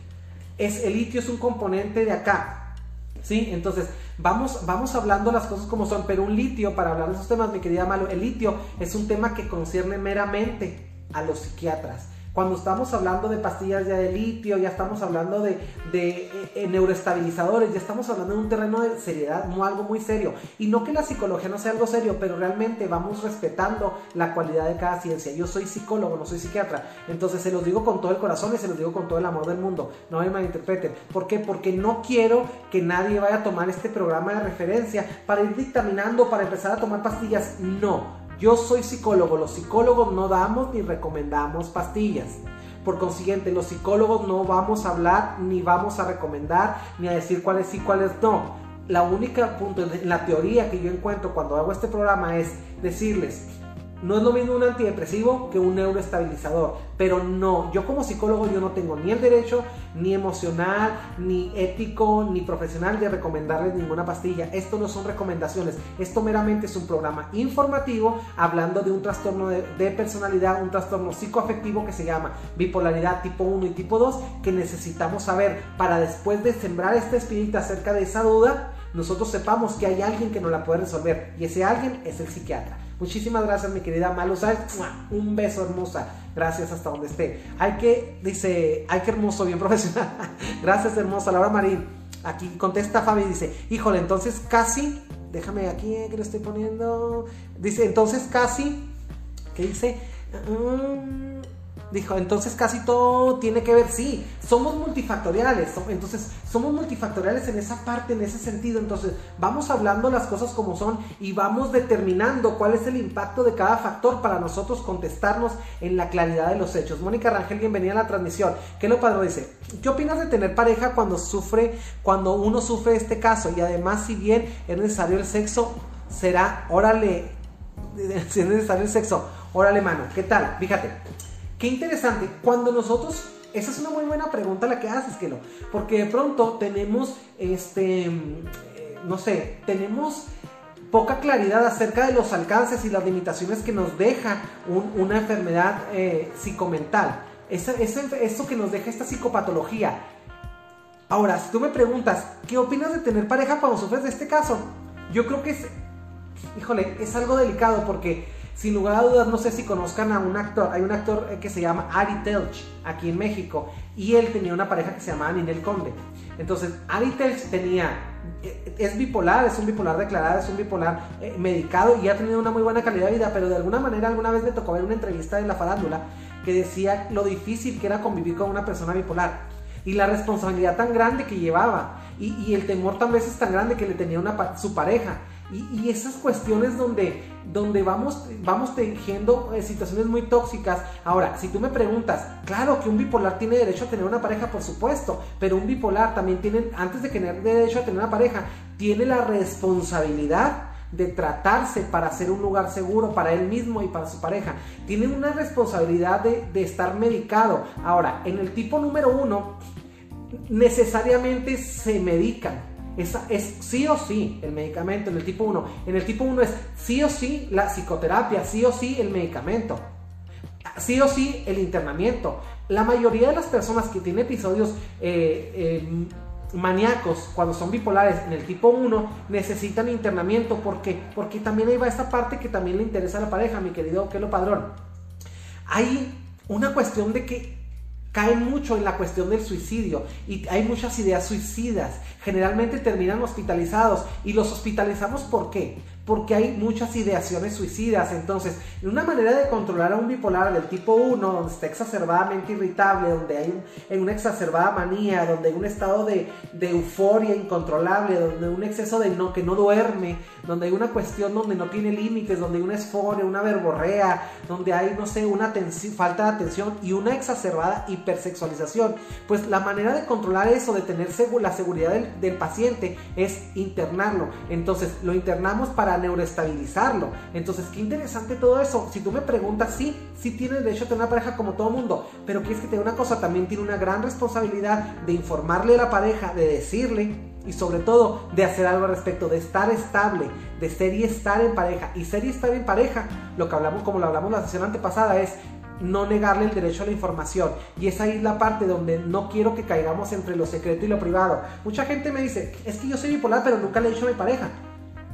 Es, el litio es un componente de acá. ¿Sí? Entonces, vamos, vamos hablando las cosas como son. Pero un litio, para hablar de esos temas, mi querida Malu, el litio es un tema que concierne meramente a los psiquiatras cuando estamos hablando de pastillas ya de litio, ya estamos hablando de, de eh, neuroestabilizadores, ya estamos hablando de un terreno de seriedad, no algo muy serio. Y no que la psicología no sea algo serio, pero realmente vamos respetando la cualidad de cada ciencia. Yo soy psicólogo, no soy psiquiatra. Entonces se los digo con todo el corazón y se los digo con todo el amor del mundo. No me malinterpreten. ¿Por qué? Porque no quiero que nadie vaya a tomar este programa de referencia para ir dictaminando, para empezar a tomar pastillas. No. Yo soy psicólogo, los psicólogos no damos ni recomendamos pastillas. Por consiguiente, los psicólogos no vamos a hablar ni vamos a recomendar ni a decir cuáles sí, cuáles no. La única punto en la teoría que yo encuentro cuando hago este programa es decirles, no es lo mismo un antidepresivo que un neuroestabilizador, pero no, yo como psicólogo yo no tengo ni el derecho, ni emocional, ni ético, ni profesional de recomendarles ninguna pastilla. Esto no son recomendaciones, esto meramente es un programa informativo hablando de un trastorno de, personalidad, un trastorno psicoafectivo que se llama bipolaridad tipo 1 y tipo 2 que necesitamos saber para después de sembrar esta espinita acerca de esa duda, nosotros sepamos que hay alguien que nos la puede resolver y ese alguien es el psiquiatra. Muchísimas gracias, mi querida Malu Un beso hermosa. Gracias hasta donde esté. Hay que, dice, hay que hermoso, bien profesional. gracias, hermosa. Laura Marín. Aquí contesta Fabi, dice, híjole, entonces casi, déjame aquí que le estoy poniendo. Dice, entonces casi, ¿qué dice? Mm, Dijo, entonces casi todo tiene que ver, sí, somos multifactoriales, entonces somos multifactoriales en esa parte, en ese sentido, entonces vamos hablando las cosas como son y vamos determinando cuál es el impacto de cada factor para nosotros contestarnos en la claridad de los hechos. Mónica Rangel, bienvenida a la transmisión. ¿Qué lo padre dice? ¿Qué opinas de tener pareja cuando sufre, cuando uno sufre este caso? Y además, si bien es necesario el sexo, será, órale, si es necesario el sexo, órale mano, ¿qué tal? Fíjate. Qué interesante. Cuando nosotros, esa es una muy buena pregunta la que haces, Kelo, porque de pronto tenemos, este, eh, no sé, tenemos poca claridad acerca de los alcances y las limitaciones que nos deja una enfermedad eh, psicomental. Eso, eso que nos deja esta psicopatología. Ahora, si tú me preguntas, ¿qué opinas de tener pareja cuando sufres de este caso? Yo creo que es, híjole, es algo delicado porque sin lugar a dudas, no sé si conozcan a un actor. Hay un actor eh, que se llama Ari Telch aquí en México y él tenía una pareja que se llamaba Ninel Conde. Entonces, Ari Telch tenía, eh, es bipolar, es un bipolar declarado, es un bipolar eh, medicado y ha tenido una muy buena calidad de vida, pero de alguna manera alguna vez me tocó ver una entrevista en la farándula que decía lo difícil que era convivir con una persona bipolar y la responsabilidad tan grande que llevaba y, el temor tan veces tan grande que le tenía una, su pareja. Y, esas cuestiones donde, donde vamos, vamos tejiendo eh, situaciones muy tóxicas. Ahora, si tú me preguntas, claro que un bipolar tiene derecho a tener una pareja, por supuesto, pero un bipolar también tiene, antes de tener derecho a tener una pareja, tiene la responsabilidad de tratarse para ser un lugar seguro para él mismo y para su pareja. Tiene una responsabilidad de, de estar medicado. Ahora, en el tipo número uno, necesariamente se medican es sí o sí el medicamento en el tipo 1. En el tipo 1 es sí o sí la psicoterapia, sí o sí el medicamento, sí o sí el internamiento. La mayoría de las personas que tienen episodios eh, eh, maníacos cuando son bipolares en el tipo 1 necesitan internamiento. ¿Por qué? Porque también ahí va esta parte que también le interesa a la pareja, mi querido Kelo Padrón. Hay una cuestión de que caen mucho en la cuestión del suicidio y hay muchas ideas suicidas. Generalmente terminan hospitalizados y los hospitalizamos ¿por qué? Porque hay muchas ideaciones suicidas. Entonces, una manera de controlar a un bipolar del tipo 1, donde está exacerbadamente irritable, donde hay una exacerbada manía, donde hay un estado de, euforia incontrolable, donde hay un exceso de no, que no duerme, donde hay una cuestión donde no tiene límites, donde hay una esforia, una verborrea, donde hay, no sé, una falta de atención y una exacerbada hipersexualización. Pues la manera de controlar eso, de tener la seguridad del, del paciente, es internarlo. Entonces, lo internamos para neuroestabilizarlo. Entonces, qué interesante todo eso. Si tú me preguntas, sí, sí tiene derecho a tener una pareja como todo mundo, pero quieres que te una cosa, también tiene una gran responsabilidad de informarle a la pareja, de decirle y sobre todo de hacer algo al respecto, de estar estable, de ser y estar en pareja. Y ser y estar en pareja, lo que hablamos, como lo hablamos la sesión antepasada, es no negarle el derecho a la información. Y esa es la parte donde no quiero que caigamos entre lo secreto y lo privado. Mucha gente me dice, es que yo soy bipolar, pero nunca le he dicho a mi pareja.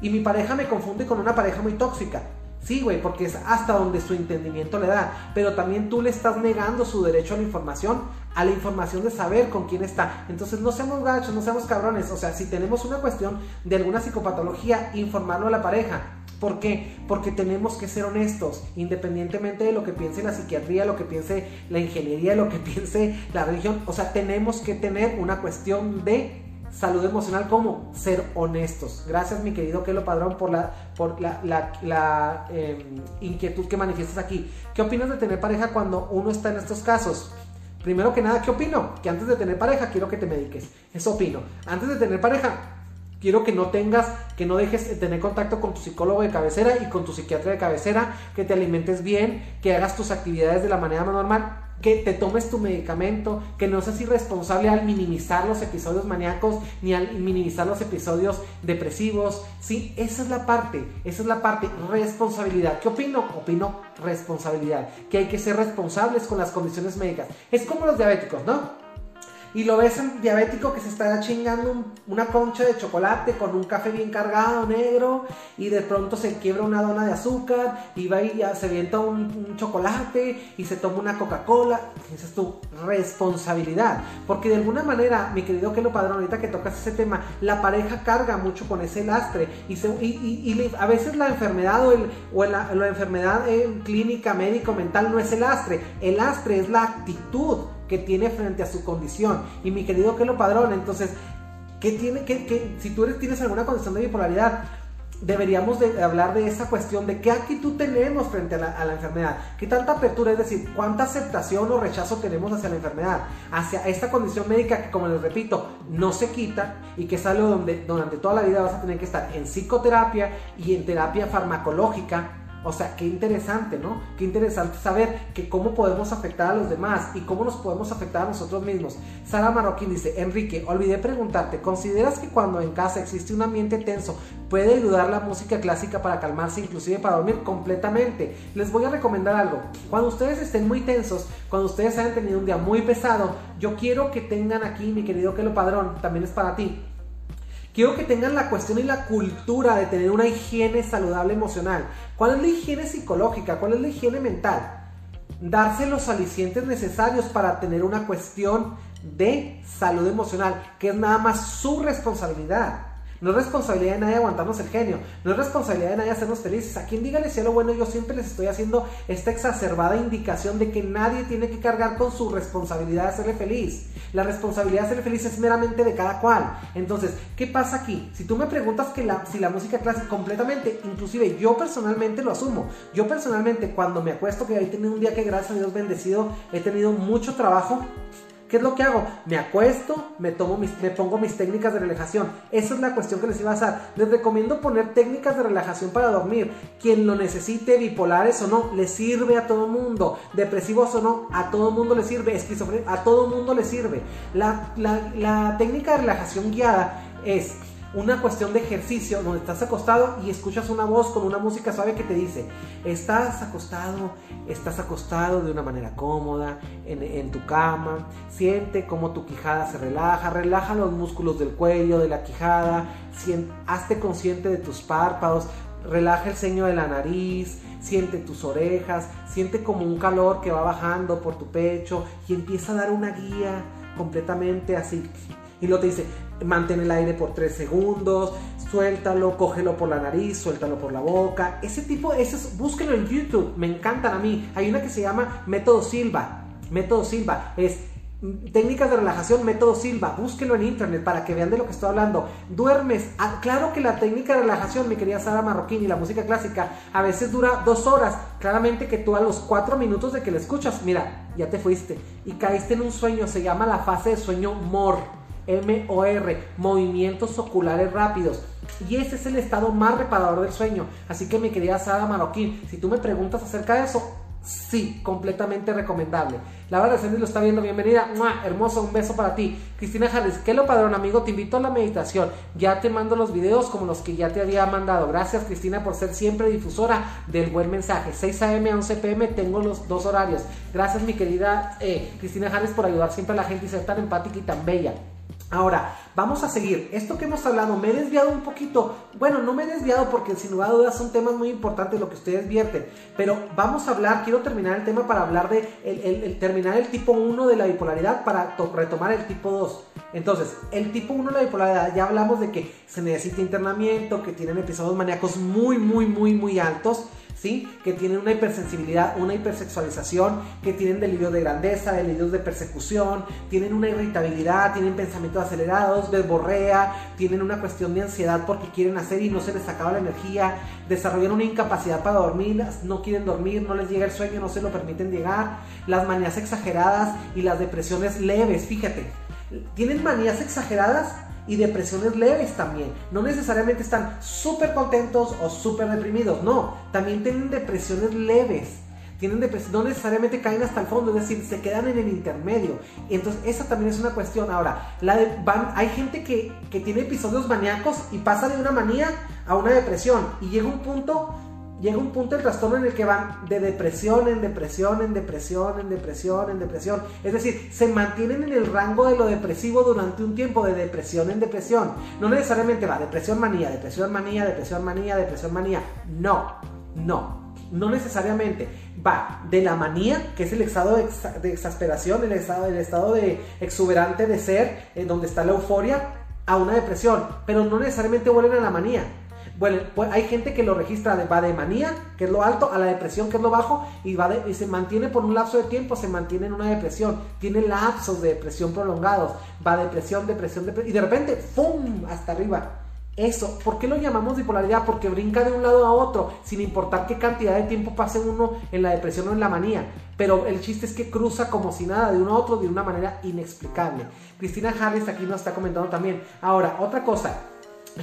Y mi pareja me confunde con una pareja muy tóxica. Sí, güey, porque es hasta donde su entendimiento le da. Pero también tú le estás negando su derecho a la información, a la información de saber con quién está. Entonces no seamos gachos, no seamos cabrones. O sea, si tenemos una cuestión de alguna psicopatología, informarlo a la pareja. ¿Por qué? Porque tenemos que ser honestos, independientemente de lo que piense la psiquiatría, lo que piense la ingeniería, lo que piense la religión. O sea, tenemos que tener una cuestión de salud emocional como ser honestos. Gracias mi querido Kelo Padrón por la, por la, em, inquietud que manifiestas aquí. ¿Qué opinas de tener pareja cuando uno está en estos casos? Primero que nada, ¿qué opino? Que antes de tener pareja quiero que te mediques. Eso opino. Antes de tener pareja, Quiero que no tengas, que no dejes de tener contacto con tu psicólogo de cabecera y con tu psiquiatra de cabecera, que te alimentes bien, que hagas tus actividades de la manera más normal que te tomes tu medicamento, que no seas irresponsable al minimizar los episodios maníacos ni al minimizar los episodios depresivos. Sí, esa es la parte, esa es la parte, responsabilidad. ¿Qué opino? Opino responsabilidad, que hay que ser responsables con las condiciones médicas. Es como los diabéticos, ¿no? Y lo ves en diabético que se está chingando una concha de chocolate con un café bien cargado negro y de pronto se quiebra una dona de azúcar y va y se avienta un, chocolate y se toma una Coca-Cola. Esa es tu responsabilidad. Porque de alguna manera, mi querido Kelo Padrón, ahorita que tocas ese tema, la pareja carga mucho con ese lastre y, y, a veces la enfermedad o, el, o la, enfermedad en clínica, médico, mental no es el lastre. El lastre es la actitud que tiene frente a su condición. Y mi querido Kelo Padrón, entonces, ¿qué tiene, que, si tú tienes alguna condición de bipolaridad, deberíamos de hablar de esa cuestión de qué actitud tenemos frente a la, a la, enfermedad, qué tanta apertura, es decir, cuánta aceptación o rechazo tenemos hacia la enfermedad, hacia esta condición médica que, como les repito, no se quita y que es algo donde durante toda la vida vas a tener que estar en psicoterapia y en terapia farmacológica o sea, qué interesante, ¿no? Qué interesante saber que cómo podemos afectar a los demás y cómo nos podemos afectar a nosotros mismos. Sara Marroquín dice, Enrique, olvidé preguntarte, ¿consideras que cuando en casa existe un ambiente tenso puede ayudar la música clásica para calmarse, inclusive para dormir completamente? Les voy a recomendar algo. Cuando ustedes estén muy tensos, cuando ustedes hayan tenido un día muy pesado, yo quiero que tengan aquí, mi querido Kelo Padrón, también es para ti Quiero que tengan la cuestión y la cultura de tener una higiene saludable emocional. ¿Cuál es la higiene psicológica? ¿Cuál es la higiene mental? Darse los alicientes necesarios para tener una cuestión de salud emocional, que es nada más su responsabilidad. No es responsabilidad de nadie aguantarnos el genio. No es responsabilidad de nadie hacernos felices. A quien dígale lo bueno, yo siempre les estoy haciendo esta exacerbada indicación de que nadie tiene que cargar con su responsabilidad de hacerle feliz. La responsabilidad de hacerle feliz es meramente de cada cual. Entonces, ¿qué pasa aquí? Si tú me preguntas que la, si la música clásica completamente, inclusive yo personalmente lo asumo. Yo personalmente cuando me acuesto que he tenido un día que gracias a Dios bendecido, he tenido mucho trabajo ¿Qué es lo que hago? Me acuesto, me, tomo mis, me pongo mis técnicas de relajación. Esa es la cuestión que les iba a hacer. Les recomiendo poner técnicas de relajación para dormir. Quien lo necesite, bipolares o no, le sirve a todo mundo. Depresivos o no, a todo mundo le sirve. Esquizofrénicos, a todo mundo le sirve. La, la técnica de relajación guiada es una cuestión de ejercicio donde estás acostado y escuchas una voz con una música suave que te dice, estás acostado, estás acostado de una manera cómoda en, tu cama, siente cómo tu quijada se relaja, relaja los músculos del cuello, de la quijada, hazte consciente de tus párpados, relaja el ceño de la nariz, siente tus orejas, siente como un calor que va bajando por tu pecho y empieza a dar una guía completamente así. Y lo te dice, mantén el aire por 3 segundos, suéltalo, cógelo por la nariz, suéltalo por la boca. Ese tipo, esos, búsquenlo en YouTube, me encantan a mí. Hay una que se llama Método Silva. Método Silva es técnicas de relajación, método Silva, búsquenlo en internet para que vean de lo que estoy hablando. Duermes, ah, claro que la técnica de relajación, mi querida Sara Marroquín y la música clásica, a veces dura dos horas. Claramente que tú a los cuatro minutos de que la escuchas, mira, ya te fuiste y caíste en un sueño, se llama la fase de sueño MOR MOR, movimientos oculares rápidos. Y ese es el estado más reparador del sueño. Así que mi querida Sara Marroquín, si tú me preguntas acerca de eso, sí, completamente recomendable. Laura Reséndiz lo está viendo, bienvenida. Hermoso, un beso para ti. Cristina Harris, que lo padrón, amigo, te invito a la meditación. Ya te mando los videos como los que ya te había mandado. Gracias, Cristina, por ser siempre difusora del buen mensaje. 6 a.m. a 11 p.m. tengo los dos horarios. Gracias, mi querida eh, Cristina Harris, por ayudar siempre a la gente y ser tan empática y tan bella. Ahora, vamos a seguir. Esto que hemos hablado, me he desviado un poquito. Bueno, no me he desviado porque sin lugar a dudas son temas muy importantes lo que ustedes vierten. Pero vamos a hablar, quiero terminar el tema para hablar de terminar el tipo 1 de la bipolaridad para retomar el tipo 2. Entonces, el tipo 1 de la bipolaridad, ya hablamos de que se necesita internamiento, que tienen episodios maníacos muy, muy, muy, muy altos que tienen una hipersensibilidad, una hipersexualización, que tienen delirio de grandeza, delirios de persecución, tienen una irritabilidad, tienen pensamientos acelerados, desborrea, tienen una cuestión de ansiedad porque quieren hacer y no se les acaba la energía, desarrollan una incapacidad para dormir, no quieren dormir, no les llega el sueño, no se lo permiten llegar, las manías exageradas y las depresiones leves, fíjate, tienen manías exageradas y depresiones leves también. No necesariamente están súper contentos o súper deprimidos, no, también tienen depresiones leves tienen depresión, no necesariamente caen hasta el fondo, es decir, se quedan en el intermedio. Entonces, esa también es una cuestión. Ahora, van, hay gente que, que tiene episodios maníacos y pasa de una manía a una depresión y llega un punto llega un punto del trastorno en el que van de depresión en depresión, en depresión, en depresión, en depresión. Es decir, se mantienen en el rango de lo depresivo durante un tiempo, de depresión en depresión. No necesariamente va depresión manía, depresión manía, depresión manía, depresión manía. No, no, no necesariamente va de la manía, que es el estado de, exasperación, el estado, el estado de exuberante de ser, en donde está la euforia, a una depresión, pero no necesariamente vuelven a la manía. Bueno, pues hay gente que lo registra, de, va de manía, que es lo alto, a la depresión, que es lo bajo, y, va y se mantiene por un lapso de tiempo, se mantiene en una depresión. Tiene lapsos de depresión prolongados, va depresión, depresión, depresión, y de repente, ¡pum!, hasta arriba. Eso, ¿por qué lo llamamos bipolaridad? Porque brinca de un lado a otro, sin importar qué cantidad de tiempo pase uno en la depresión o en la manía. Pero el chiste es que cruza como si nada de uno a otro de una manera inexplicable. Cristina Harris aquí nos está comentando también. Ahora, otra cosa,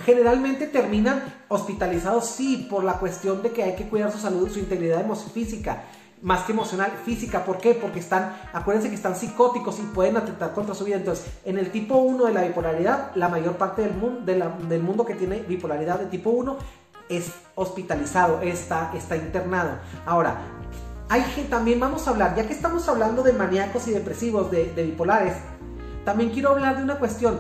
generalmente terminan hospitalizados, sí, por la cuestión de que hay que cuidar su salud, su integridad física más que emocional, física. ¿Por qué? Porque están, acuérdense que están psicóticos y pueden atentar contra su vida. Entonces, en el tipo 1 de la bipolaridad, la mayor parte del mundo, del mundo que tiene bipolaridad de tipo 1 es hospitalizado, está, está internado. Ahora, hay que, también vamos a hablar, ya que estamos hablando de maníacos y depresivos, de, de bipolares, también quiero hablar de una cuestión.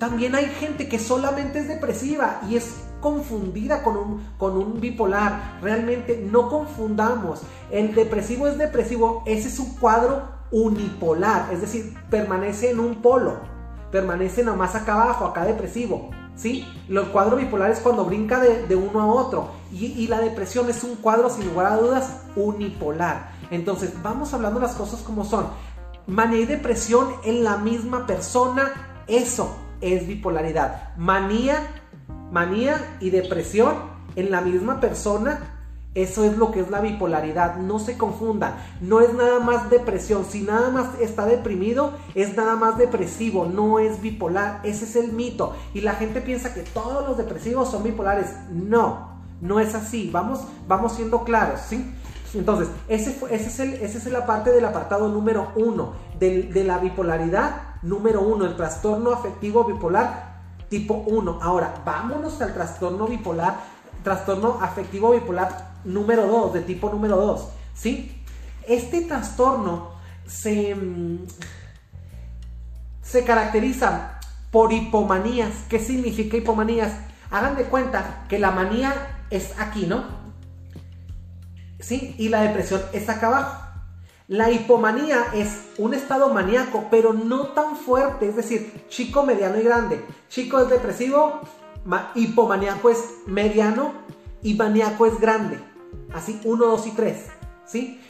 También hay gente que solamente es depresiva y es confundida con un, con un bipolar. Realmente no confundamos. El depresivo es depresivo. Ese es un cuadro unipolar. Es decir, permanece en un polo. Permanece nomás acá abajo, acá depresivo. ¿Sí? Los cuadros bipolares cuando brinca de, uno a otro. Y, y, la depresión es un cuadro, sin lugar a dudas, unipolar. Entonces, vamos hablando las cosas como son. Manía y depresión en la misma persona, eso es bipolaridad. Manía manía y depresión en la misma persona, eso es lo que es la bipolaridad. No se confunda. No es nada más depresión. Si nada más está deprimido, es nada más depresivo. No es bipolar. Ese es el mito. Y la gente piensa que todos los depresivos son bipolares. No, no es así. Vamos, vamos siendo claros, ¿sí? Entonces, ese, es el, esa es la parte del apartado número uno de, de la bipolaridad número uno, el trastorno afectivo bipolar tipo 1. Ahora, vámonos al trastorno bipolar, trastorno afectivo bipolar número 2, de tipo número 2. ¿Sí? Este trastorno se, mm, se caracteriza por hipomanías. ¿Qué significa hipomanías? Hagan de cuenta que la manía es aquí, ¿no? ¿Sí? Y la depresión es acá abajo. La hipomanía es un estado maníaco, pero no tan fuerte, es decir, chico, mediano y grande. Chico es depresivo, hipomaníaco es mediano y maníaco es grande. Así, uno, dos y tres. ¿sí?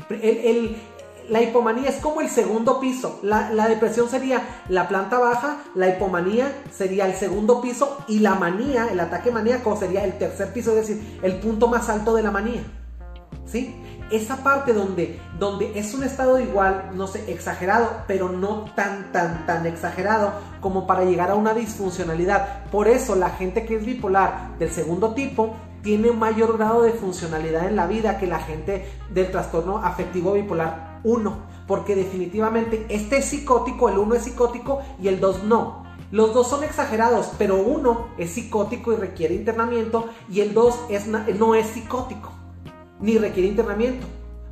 la hipomanía es como el segundo piso. La, la, depresión sería la planta baja, la hipomanía sería el segundo piso y la manía, el ataque maníaco, sería el tercer piso, es decir, el punto más alto de la manía. ¿Sí? esa parte donde, donde es un estado igual, no sé, exagerado, pero no tan, tan, tan exagerado como para llegar a una disfuncionalidad. Por eso la gente que es bipolar del segundo tipo tiene mayor grado de funcionalidad en la vida que la gente del trastorno afectivo bipolar 1. Porque definitivamente este es psicótico, el 1 es psicótico y el 2 no. Los dos son exagerados, pero uno es psicótico y requiere internamiento y el 2 es, no es psicótico ni requiere internamiento.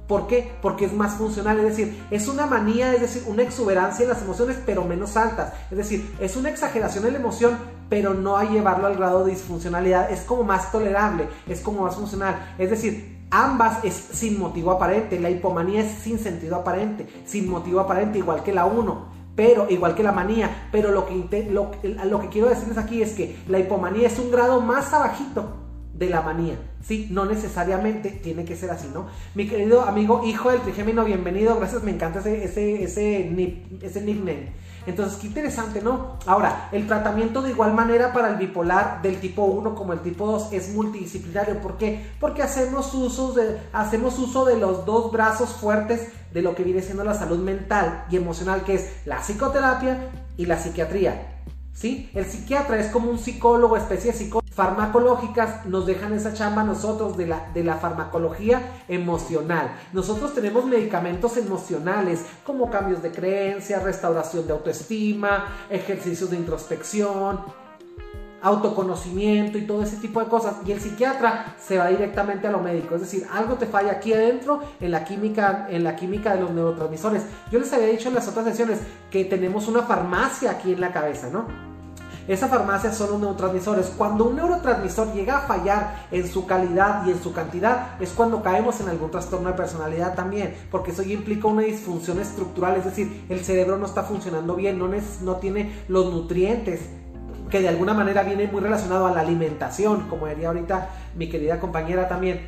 ¿Por qué? Porque es más funcional, es decir, es una manía, es decir, una exuberancia en las emociones, pero menos altas. Es decir, es una exageración en la emoción, pero no a llevarlo al grado de disfuncionalidad. Es como más tolerable, es como más funcional. Es decir, ambas es sin motivo aparente. La hipomanía es sin sentido aparente, sin motivo aparente, igual que la 1 pero igual que la manía, pero lo que, lo, que quiero decirles aquí es que la hipomanía es un grado más abajito de la manía. Sí, no necesariamente tiene que ser así, ¿no? Mi querido amigo hijo del trigémino, bienvenido, gracias, me encanta ese, ese, ese, ese nickname. Entonces, qué interesante, ¿no? Ahora, el tratamiento de igual manera para el bipolar del tipo 1 como el tipo 2 es multidisciplinario. ¿Por qué? Porque hacemos, de, hacemos uso de los dos brazos fuertes de lo que viene siendo la salud mental y emocional, que es la psicoterapia y la psiquiatría. ¿sí? El psiquiatra es como un psicólogo, especie de psicólogo. Farmacológicas nos dejan esa chamba nosotros de la, de la farmacología emocional. Nosotros tenemos medicamentos emocionales como cambios de creencia, restauración de autoestima, ejercicios de introspección, autoconocimiento y todo ese tipo de cosas. Y el psiquiatra se va directamente a lo médico, es decir, algo te falla aquí adentro en la química, en la química de los neurotransmisores. Yo les había dicho en las otras sesiones que tenemos una farmacia aquí en la cabeza, ¿no? Esa farmacia son los neurotransmisores. Cuando un neurotransmisor llega a fallar en su calidad y en su cantidad, es cuando caemos en algún trastorno de personalidad también, porque eso ya implica una disfunción estructural, es decir, el cerebro no está funcionando bien, no, no tiene los nutrientes que de alguna manera viene muy relacionado a la alimentación, como diría ahorita mi querida compañera también,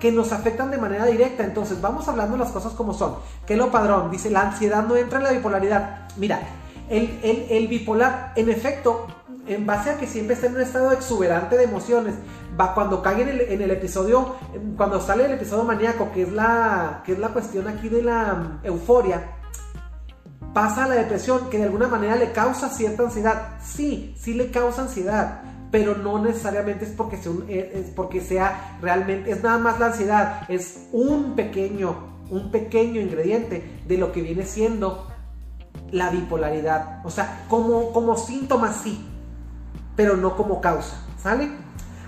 que nos afectan de manera directa. Entonces, vamos hablando las cosas como son. Que lo padrón dice, la ansiedad no entra en la bipolaridad. Mira, el, bipolar, en efecto, en base a que siempre está en un estado exuberante de emociones, va cuando cae en el, episodio, cuando sale el episodio maníaco, que es la, que es la cuestión aquí de la mm, euforia, pasa a la depresión, que de alguna manera le causa cierta ansiedad. Sí, sí le causa ansiedad, pero no necesariamente es porque sea, es porque sea realmente, es nada más la ansiedad, es un pequeño, un pequeño ingrediente de lo que viene siendo la bipolaridad. O sea, como, como síntoma sí, pero no como causa. ¿Sale?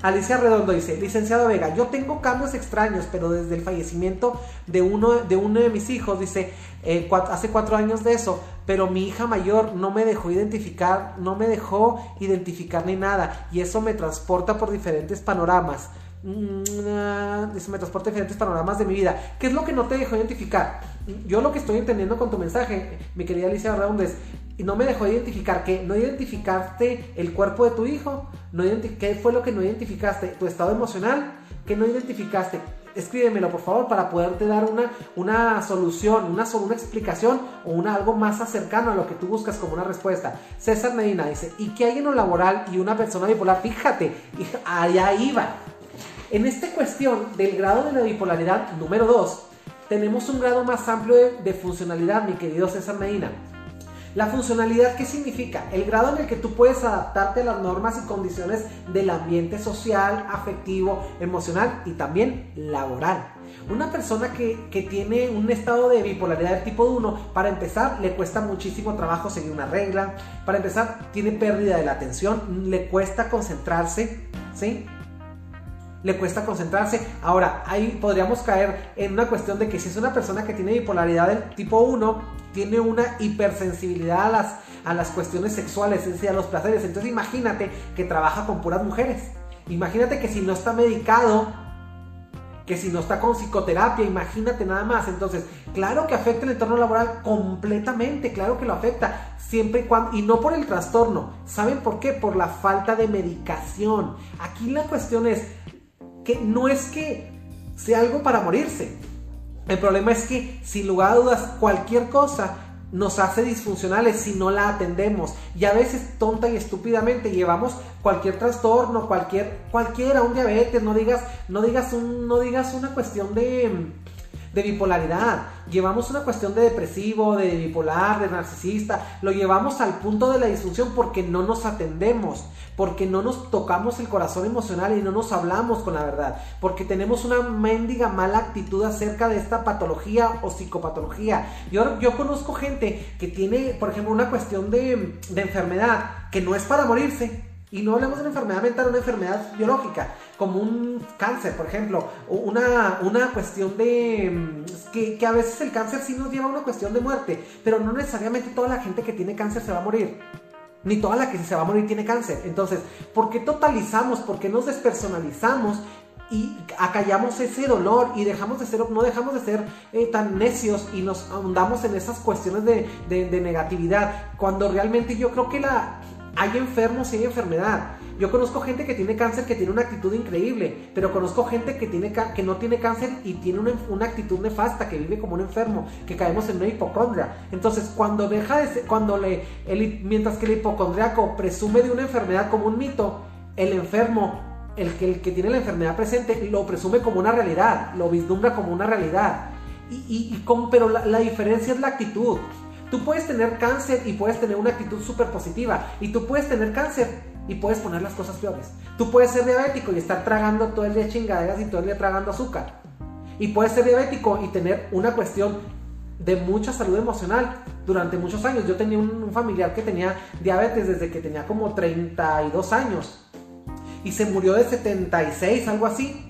Alicia Redondo dice, licenciado Vega, yo tengo cambios extraños, pero desde el fallecimiento de uno de, mis hijos, dice, eh, hace cuatro años de eso, pero mi hija mayor no me dejó identificar, no me dejó identificar ni nada, y eso me transporta por diferentes panoramas. Mm, ah, dice, me transporta diferentes panoramas de mi vida. ¿Qué es lo que no te dejó identificar? Yo lo que estoy entendiendo con tu mensaje, mi querida Alicia Round, es, no me dejó identificar que no identificaste el cuerpo de tu hijo, no ¿qué fue lo que no identificaste? ¿Tu estado emocional? ¿Qué no identificaste? Escríbemelo por favor para poderte dar una, una solución, una, una explicación o una, algo más cercano a lo que tú buscas como una respuesta. César Medina dice, ¿y qué hay en lo laboral y una persona bipolar? Fíjate, allá iba en esta cuestión del grado de la bipolaridad número 2, tenemos un grado más amplio de, funcionalidad, mi querido César Medina. La funcionalidad, ¿qué significa? El grado en el que tú puedes adaptarte a las normas y condiciones del ambiente social, afectivo, emocional y también laboral. Una persona que, que, tiene un estado de bipolaridad del tipo 1, para empezar, le cuesta muchísimo trabajo seguir una regla. Para empezar, tiene pérdida de la atención, le cuesta concentrarse, ¿sí? Le cuesta concentrarse. Ahora, ahí podríamos caer en una cuestión de que si es una persona que tiene bipolaridad del tipo 1, tiene una hipersensibilidad a las, a las cuestiones sexuales, es decir, a los placeres. Entonces imagínate que trabaja con puras mujeres. Imagínate que si no está medicado, que si no está con psicoterapia, imagínate nada más. Entonces, claro que afecta el entorno laboral completamente, claro que lo afecta, siempre y cuando, y no por el trastorno. ¿Saben por qué? Por la falta de medicación. Aquí la cuestión es, que no es que sea algo para morirse. El problema es que, sin lugar a dudas, cualquier cosa nos hace disfuncionales si no la atendemos. Y a veces tonta y estúpidamente llevamos cualquier trastorno, cualquier, cualquiera, un diabetes, no digas, no digas no digas una cuestión de de bipolaridad, llevamos una cuestión de depresivo, de bipolar, de narcisista, lo llevamos al punto de la disfunción porque no nos atendemos, porque no nos tocamos el corazón emocional y no nos hablamos con la verdad, porque tenemos una mendiga mala actitud acerca de esta patología o psicopatología. Yo, yo conozco gente que tiene, por ejemplo, una cuestión de, de enfermedad que no es para morirse, y no hablamos de una enfermedad mental, una enfermedad biológica, como un cáncer, por ejemplo, o una, una cuestión de... Mm, que, a veces el cáncer sí nos lleva a una cuestión de muerte, pero no necesariamente toda la gente que tiene cáncer se va a morir. Ni toda la que se va a morir tiene cáncer. Entonces, ¿por qué totalizamos? ¿Por qué nos despersonalizamos? y acallamos ese dolor y dejamos de ser, no dejamos de ser eh, tan necios y nos ahondamos en esas cuestiones de, de negatividad, cuando realmente yo creo que la, hay enfermos y hay enfermedad. Yo conozco gente que tiene cáncer que tiene una actitud increíble, pero conozco gente que, tiene que no tiene cáncer y tiene una, actitud nefasta, que vive como un enfermo, que caemos en una hipocondria. Entonces, cuando deja de ser, cuando le, mientras que el hipocondriaco presume de una enfermedad como un mito, el enfermo, el que, el que tiene la enfermedad presente, lo presume como una realidad, lo vislumbra como una realidad. Y, y, pero la diferencia es la actitud. Tú puedes tener cáncer y puedes tener una actitud súper positiva. Y tú puedes tener cáncer y puedes poner las cosas peores. Tú puedes ser diabético y estar tragando todo el día chingaderas y todo el día tragando azúcar. Y puedes ser diabético y tener una cuestión de mucha salud emocional durante muchos años. Yo tenía un, familiar que tenía diabetes desde que tenía como 32 años y se murió de 76, algo así.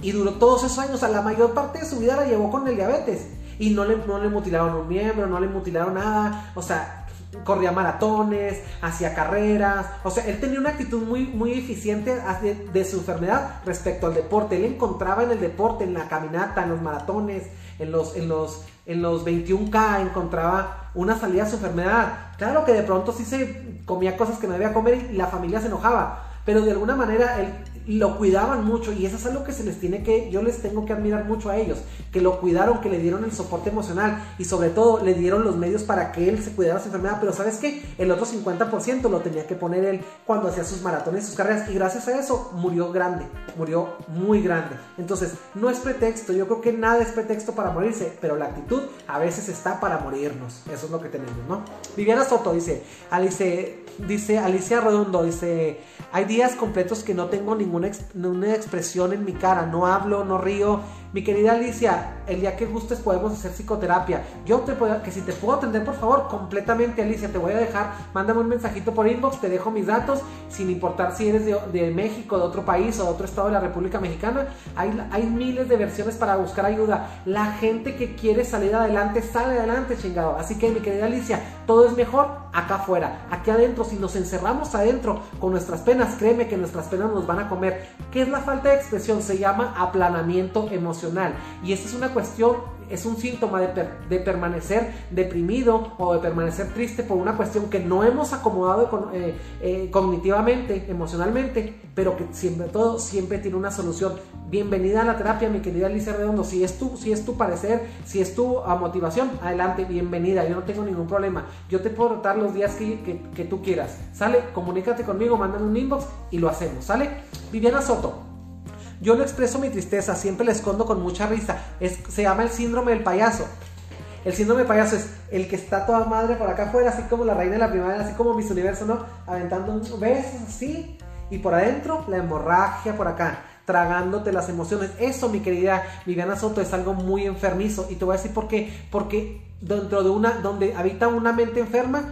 Y duró todos esos años, a la mayor parte de su vida la llevó con el diabetes. Y no le, no le mutilaron un miembro, no le mutilaron nada. O sea, corría maratones, hacía carreras. O sea, él tenía una actitud muy, muy eficiente de, su enfermedad respecto al deporte. Él encontraba en el deporte, en la caminata, en los maratones, en los, en los, en los 21K encontraba una salida a su enfermedad. Claro que de pronto sí se comía cosas que no debía comer y la familia se enojaba, pero de alguna manera él lo cuidaban mucho y eso es algo que se les tiene que, yo les tengo que admirar mucho a ellos, que lo cuidaron, que le dieron el soporte emocional y sobre todo le dieron los medios para que él se cuidara su enfermedad, pero sabes qué, el otro 50% lo tenía que poner él cuando hacía sus maratones, sus carreras y gracias a eso murió grande, murió muy grande. Entonces, no es pretexto, yo creo que nada es pretexto para morirse, pero la actitud a veces está para morirnos, eso es lo que tenemos, ¿no? Viviana Soto dice, Alice, dice Alicia Redondo, dice, hay días completos que no tengo ningún una, expresión en mi cara, no hablo, no río. Mi querida Alicia, el día que gustes podemos hacer psicoterapia. Yo te puedo, que si te puedo atender, por favor, completamente, Alicia, te voy a dejar, mándame un mensajito por inbox, te dejo mis datos, sin importar si eres de, México, de otro país o de otro estado de la República Mexicana. Hay, hay miles de versiones para buscar ayuda. La gente que quiere salir adelante, sale adelante, chingado. Así que, mi querida Alicia, todo es mejor acá afuera, aquí adentro. Si nos encerramos adentro con nuestras penas, créeme que nuestras penas nos van a comer. ¿Qué es la falta de expresión? Se llama aplanamiento emocional. Y esa es una cuestión es un síntoma de, permanecer deprimido o de permanecer triste por una cuestión que no hemos acomodado eh, eh, cognitivamente, emocionalmente, pero que siempre todo siempre tiene una solución. Bienvenida a la terapia, mi querida Alicia Redondo. Si es tu, si es tu parecer, si es tu ah, motivación, adelante, bienvenida. Yo no tengo ningún problema. Yo te puedo tratar los días que, que tú quieras. Sale, comunícate conmigo, mándame un inbox y lo hacemos. Sale, Viviana Soto. Yo no expreso mi tristeza, siempre la escondo con mucha risa. Es, se llama el síndrome del payaso. El síndrome del payaso es el que está toda madre por acá afuera, así como la reina de la primavera, así como mis universo, ¿no? Aventando besos así. Y por adentro, la hemorragia por acá, tragándote las emociones. Eso, mi querida Viviana Soto, es algo muy enfermizo. Y te voy a decir por qué. Porque dentro de una, donde habita una mente enferma,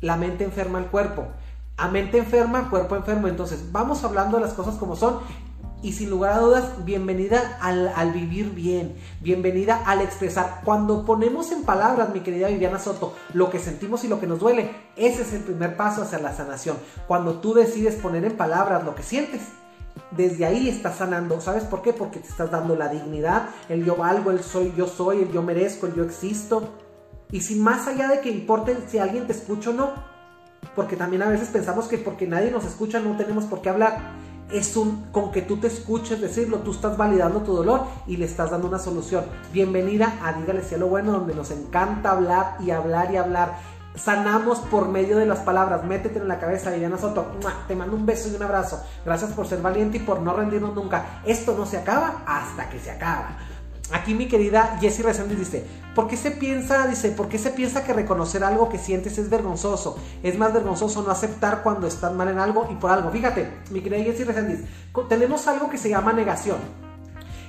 la mente enferma el cuerpo. A mente enferma, cuerpo enfermo. Entonces, vamos hablando de las cosas como son y sin lugar a dudas, bienvenida al, vivir bien, bienvenida al expresar. Cuando ponemos en palabras, mi querida Viviana Soto, lo que sentimos y lo que nos duele, ese es el primer paso hacia la sanación. Cuando tú decides poner en palabras lo que sientes, desde ahí estás sanando. ¿Sabes por qué? Porque te estás dando la dignidad, el yo valgo, el soy, yo soy, el yo merezco, el yo existo. Y sin más allá de que importe si alguien te escucha o no, porque también a veces pensamos que porque nadie nos escucha no tenemos por qué hablar es un con que tú te escuches decirlo, tú estás validando tu dolor y le estás dando una solución. Bienvenida a Dígale Cielo Bueno, donde nos encanta hablar y hablar y hablar. Sanamos por medio de las palabras. Métete en la cabeza, Viviana Soto. Te mando un beso y un abrazo. Gracias por ser valiente y por no rendirnos nunca. Esto no se acaba hasta que se acaba. Aquí mi querida Jessie Resendiz dice, ¿por qué se piensa, dice, por qué se piensa que reconocer algo que sientes es vergonzoso? Es más vergonzoso no aceptar cuando estás mal en algo y por algo. Fíjate, mi querida Jessie Resendiz, tenemos algo que se llama negación.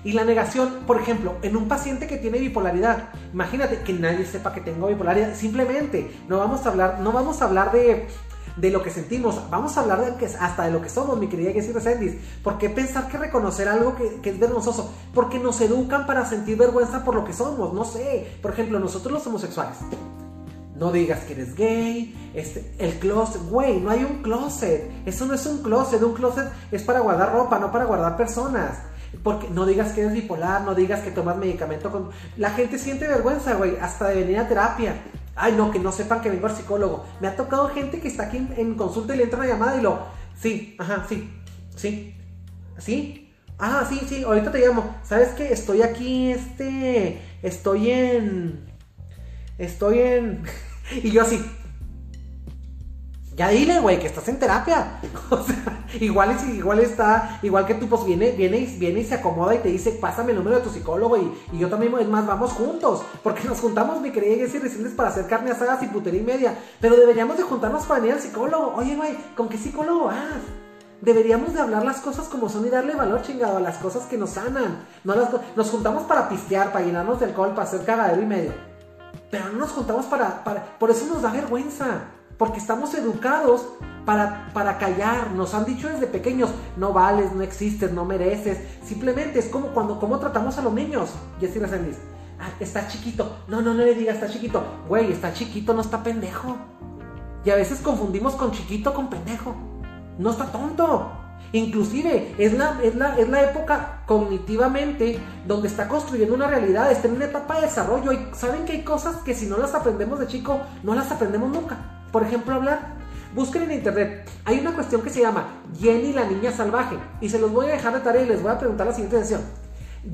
Y la negación, por ejemplo, en un paciente que tiene bipolaridad, imagínate que nadie sepa que tengo bipolaridad, simplemente no vamos a hablar, no vamos a hablar de de lo que sentimos. Vamos a hablar de que, hasta de lo que somos, mi querida Jessie Resendiz. ¿Por qué pensar que reconocer algo que, es vergonzoso? Porque nos educan para sentir vergüenza por lo que somos. No sé. Por ejemplo, nosotros los homosexuales. No digas que eres gay, este, el closet, güey, no hay un closet. Eso no es un closet, un closet es para guardar ropa, no para guardar personas. Porque no digas que eres bipolar, no digas que tomas medicamento con... La gente siente vergüenza, güey, hasta de venir a terapia. Ay, no, que no sepan que vengo al psicólogo. Me ha tocado gente que está aquí en, consulta y le entra una llamada y lo. Sí, ajá, sí, sí, sí. Ah, sí, sí, ahorita te llamo. ¿Sabes qué? Estoy aquí, este. Estoy en. Estoy en. y yo así. Ya dile, güey, que estás en terapia. O sea, igual, igual está, igual que tú, pues viene, viene, viene y se acomoda y te dice, pásame el número de tu psicólogo y, y yo también, es más, vamos juntos. Porque nos juntamos, mi querida Jessy Recientes, para hacer carne asadas y putería y media. Pero deberíamos de juntarnos para venir al psicólogo. Oye, güey, ¿con qué psicólogo vas? Deberíamos de hablar las cosas como son y darle valor chingado a las cosas que nos sanan. No las, nos juntamos para pistear, para llenarnos del alcohol, para hacer cagadero y medio. Pero no nos juntamos para, para... Por eso nos da vergüenza. Porque estamos educados para, para callar. Nos han dicho desde pequeños, no vales, no existes, no mereces. Simplemente es como cuando como tratamos a los niños. Jessy Resendiz. Ah, está chiquito. No, no, no le digas, está chiquito. Güey, está chiquito, no está pendejo. Y a veces confundimos con chiquito con pendejo. No está tonto. Inclusive es la, es, la, es la época cognitivamente donde está construyendo una realidad, está en una etapa de desarrollo. Y saben que hay cosas que si no las aprendemos de chico, no las aprendemos nunca. Por ejemplo, hablar. Busquen en internet. Hay una cuestión que se llama Jenny la niña salvaje. Y se los voy a dejar de tarea y les voy a preguntar la siguiente sesión.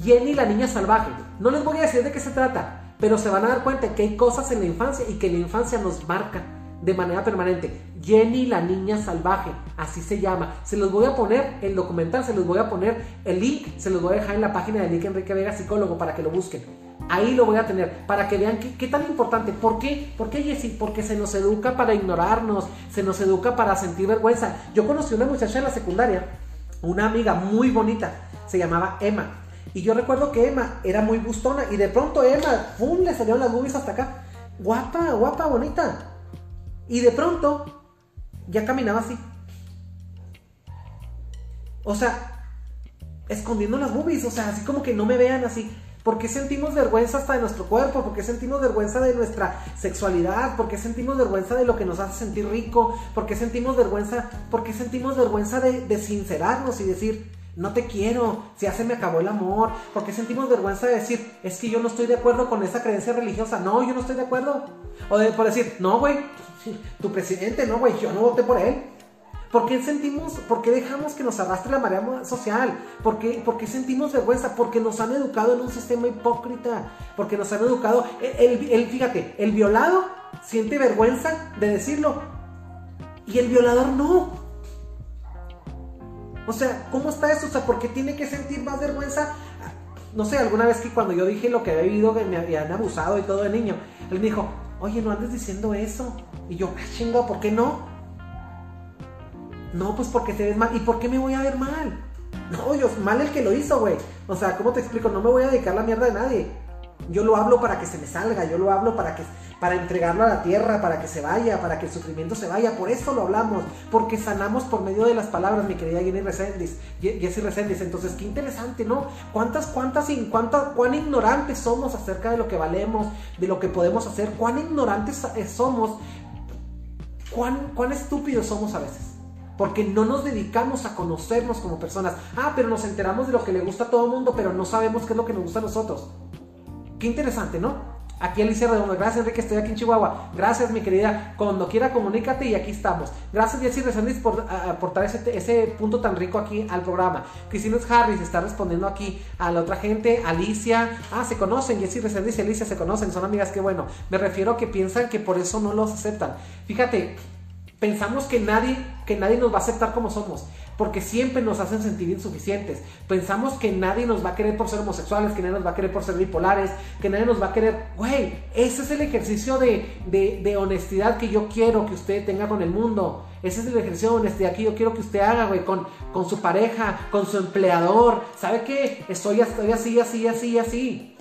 Jenny la niña salvaje. No les voy a decir de qué se trata, pero se van a dar cuenta que hay cosas en la infancia y que la infancia nos marca de manera permanente. Jenny la niña salvaje, así se llama. Se los voy a poner el documental, se los voy a poner el link, se los voy a dejar en la página de Nick Enrique Vega Psicólogo para que lo busquen. Ahí lo voy a tener, para que vean qué, tan importante. ¿Por qué? ¿Por qué, Jessy? Porque se nos educa para ignorarnos, se nos educa para sentir vergüenza. Yo conocí una muchacha en la secundaria, una amiga muy bonita, se llamaba Emma. Y yo recuerdo que Emma era muy gustona y de pronto Emma, ¡pum! le salieron las boobies hasta acá. Guapa, guapa, bonita. Y de pronto ya caminaba así. O sea, escondiendo las boobies, o sea, así como que no me vean así. ¿Por qué sentimos vergüenza hasta de nuestro cuerpo? ¿Por qué sentimos vergüenza de nuestra sexualidad? ¿Por qué sentimos vergüenza de lo que nos hace sentir rico? ¿Por qué sentimos vergüenza? ¿Por qué sentimos vergüenza de, sincerarnos y decir, no te quiero, si ya se me acabó el amor? ¿Por qué sentimos vergüenza de decir, es que yo no estoy de acuerdo con esa creencia religiosa? No, yo no estoy de acuerdo. O de por decir, no, güey, tu presidente, no, güey, yo no voté por él. ¿Por qué sentimos, por qué dejamos que nos arrastre la marea social? ¿Por qué, ¿Por qué, sentimos vergüenza? Porque nos han educado en un sistema hipócrita. Porque nos han educado. El, el, fíjate, el violado siente vergüenza de decirlo. Y el violador no. O sea, ¿cómo está eso? O sea, ¿por qué tiene que sentir más vergüenza? No sé, alguna vez que cuando yo dije lo que había vivido, que me habían abusado y todo de niño, él me dijo, oye, no andes diciendo eso. Y yo, ah, chingo, ¿por qué no? No, pues porque te ves mal. ¿Y por qué me voy a ver mal? No, yo, mal el que lo hizo, güey. O sea, ¿cómo te explico? No me voy a dedicar la mierda de nadie. Yo lo hablo para que se me salga, yo lo hablo para que para entregarlo a la tierra, para que se vaya, para que el sufrimiento se vaya. Por eso lo hablamos, porque sanamos por medio de las palabras, mi querida Jenny Resendiz, Jessy Resendiz. Entonces, qué interesante, ¿no? ¿Cuántas, cuántas, cuántas, cuán ignorantes somos acerca de lo que valemos, de lo que podemos hacer? ¿Cuán ignorantes eh, somos? ¿Cuán, cuán estúpidos somos a veces? Porque no nos dedicamos a conocernos como personas. Ah, pero nos enteramos de lo que le gusta a todo el mundo, pero no sabemos qué es lo que nos gusta a nosotros. Qué interesante, ¿no? Aquí Alicia Redondo, gracias Enrique, estoy aquí en Chihuahua. Gracias mi querida, cuando quiera comunícate y aquí estamos. Gracias Jessy Resendiz por aportar ese, ese, punto tan rico aquí al programa. Cristina Harris está respondiendo aquí a la otra gente. Alicia, ah, se conocen, Jessy Resendiz y Alicia se conocen, son amigas, qué bueno. Me refiero a que piensan que por eso no los aceptan. Fíjate, pensamos que nadie, que nadie nos va a aceptar como somos porque siempre nos hacen sentir insuficientes. Pensamos que nadie nos va a querer por ser homosexuales, que nadie nos va a querer por ser bipolares, que nadie nos va a querer... Güey, ese es el ejercicio de, honestidad que yo quiero que usted tenga con el mundo. Ese es el ejercicio de honestidad que yo quiero que usted haga, güey, con, con su pareja, con su empleador. ¿Sabe qué? Estoy, estoy así, así, así, así.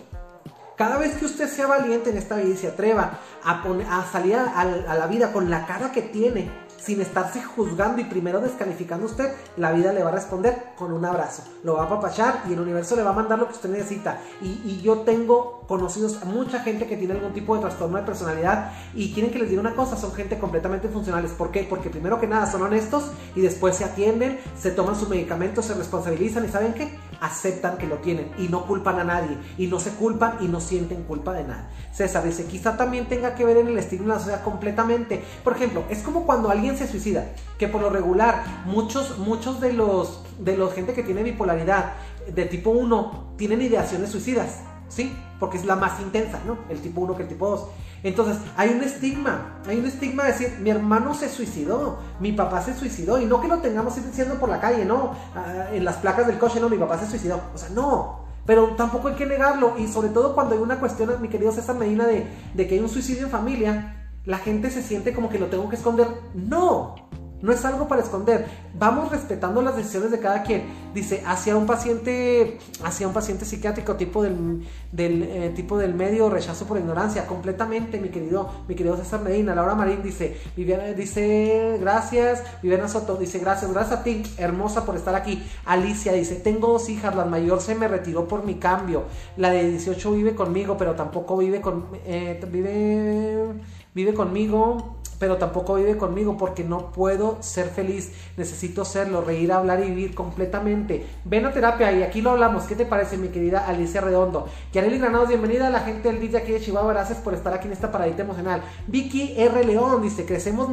Cada vez que usted sea valiente en esta vida y se atreva a, a salir a la vida con la cara que tiene, sin estarse juzgando y primero descalificando usted, la vida le va a responder con un abrazo. Lo va a apapachar y el universo le va a mandar lo que usted necesita. Y, yo tengo conocidos a mucha gente que tiene algún tipo de trastorno de personalidad y quieren que les diga una cosa, son gente completamente funcionales. ¿Por qué? Porque primero que nada son honestos y después se atienden, se toman sus medicamentos, se responsabilizan y ¿saben qué? Aceptan que lo tienen y no culpan a nadie y no se culpan y no sienten culpa de nada. César dice, quizá también tenga que ver en el estigma de la sociedad completamente. Por ejemplo, es como cuando alguien se suicida, que por lo regular muchos, muchos de los de los gente que tiene bipolaridad de tipo 1 tienen ideaciones suicidas, ¿sí? Porque es la más intensa, ¿no? El tipo 1 que el tipo 2. Entonces, hay un estigma, hay un estigma de decir, mi hermano se suicidó, mi papá se suicidó, y no que lo tengamos diciendo por la calle, no, ah, en las placas del coche, no, mi papá se suicidó, o sea, no, pero tampoco hay que negarlo, y sobre todo cuando hay una cuestión, mi querido César Medina, de, de que hay un suicidio en familia, la gente se siente como que lo tengo que esconder, no, no es algo para esconder. Vamos respetando las decisiones de cada quien. Dice, hacia un paciente, hacia un paciente psiquiátrico tipo del, eh, tipo del medio, rechazo por ignorancia, completamente, mi querido, mi querido César Medina. Laura Marín dice, Viviana dice, gracias. Viviana Soto dice, gracias, gracias a ti, hermosa por estar aquí. Alicia dice, tengo dos hijas, la mayor se me retiró por mi cambio. La de 18 vive conmigo, pero tampoco vive con, eh, vive, vive conmigo pero tampoco vive conmigo porque no puedo ser feliz, necesito serlo, reír, hablar y vivir completamente. Ven a terapia y aquí lo hablamos. ¿Qué te parece, mi querida Alicia Redondo? Yareli Granados, bienvenida a la gente del vídeo aquí de Chihuahua, gracias por estar aquí en esta paradita emocional. Vicky R. León dice, crecemos,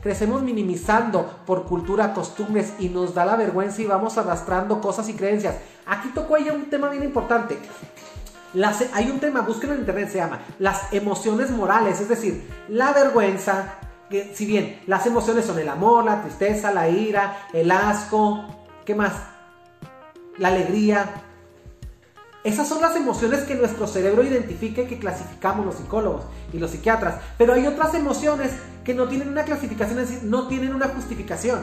crecemos minimizando por cultura, costumbres y nos da la vergüenza y vamos arrastrando cosas y creencias. Aquí tocó ella un tema bien importante hay un tema, búsquenlo en internet, se llama las emociones morales, es decir, la vergüenza, que si bien las emociones son el amor, la tristeza, la ira, el asco, ¿qué más? La alegría. Esas son las emociones que nuestro cerebro identifica y que clasificamos los psicólogos y los psiquiatras. Pero hay otras emociones que no tienen una clasificación, es decir, no tienen una justificación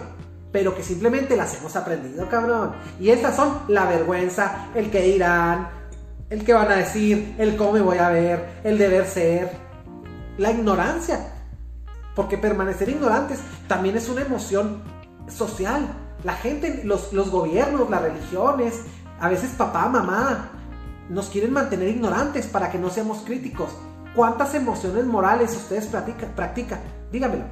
pero que simplemente las hemos aprendido, cabrón. Y esas son la vergüenza, el que dirán, el que van a decir, el cómo me voy a ver, el deber ser, la ignorancia. Porque permanecer ignorantes también es una emoción social. La gente, los, los gobiernos, las religiones, a veces papá, mamá, nos quieren mantener ignorantes para que no seamos críticos. ¿Cuántas emociones morales ustedes practican? Practica? Dígamelo.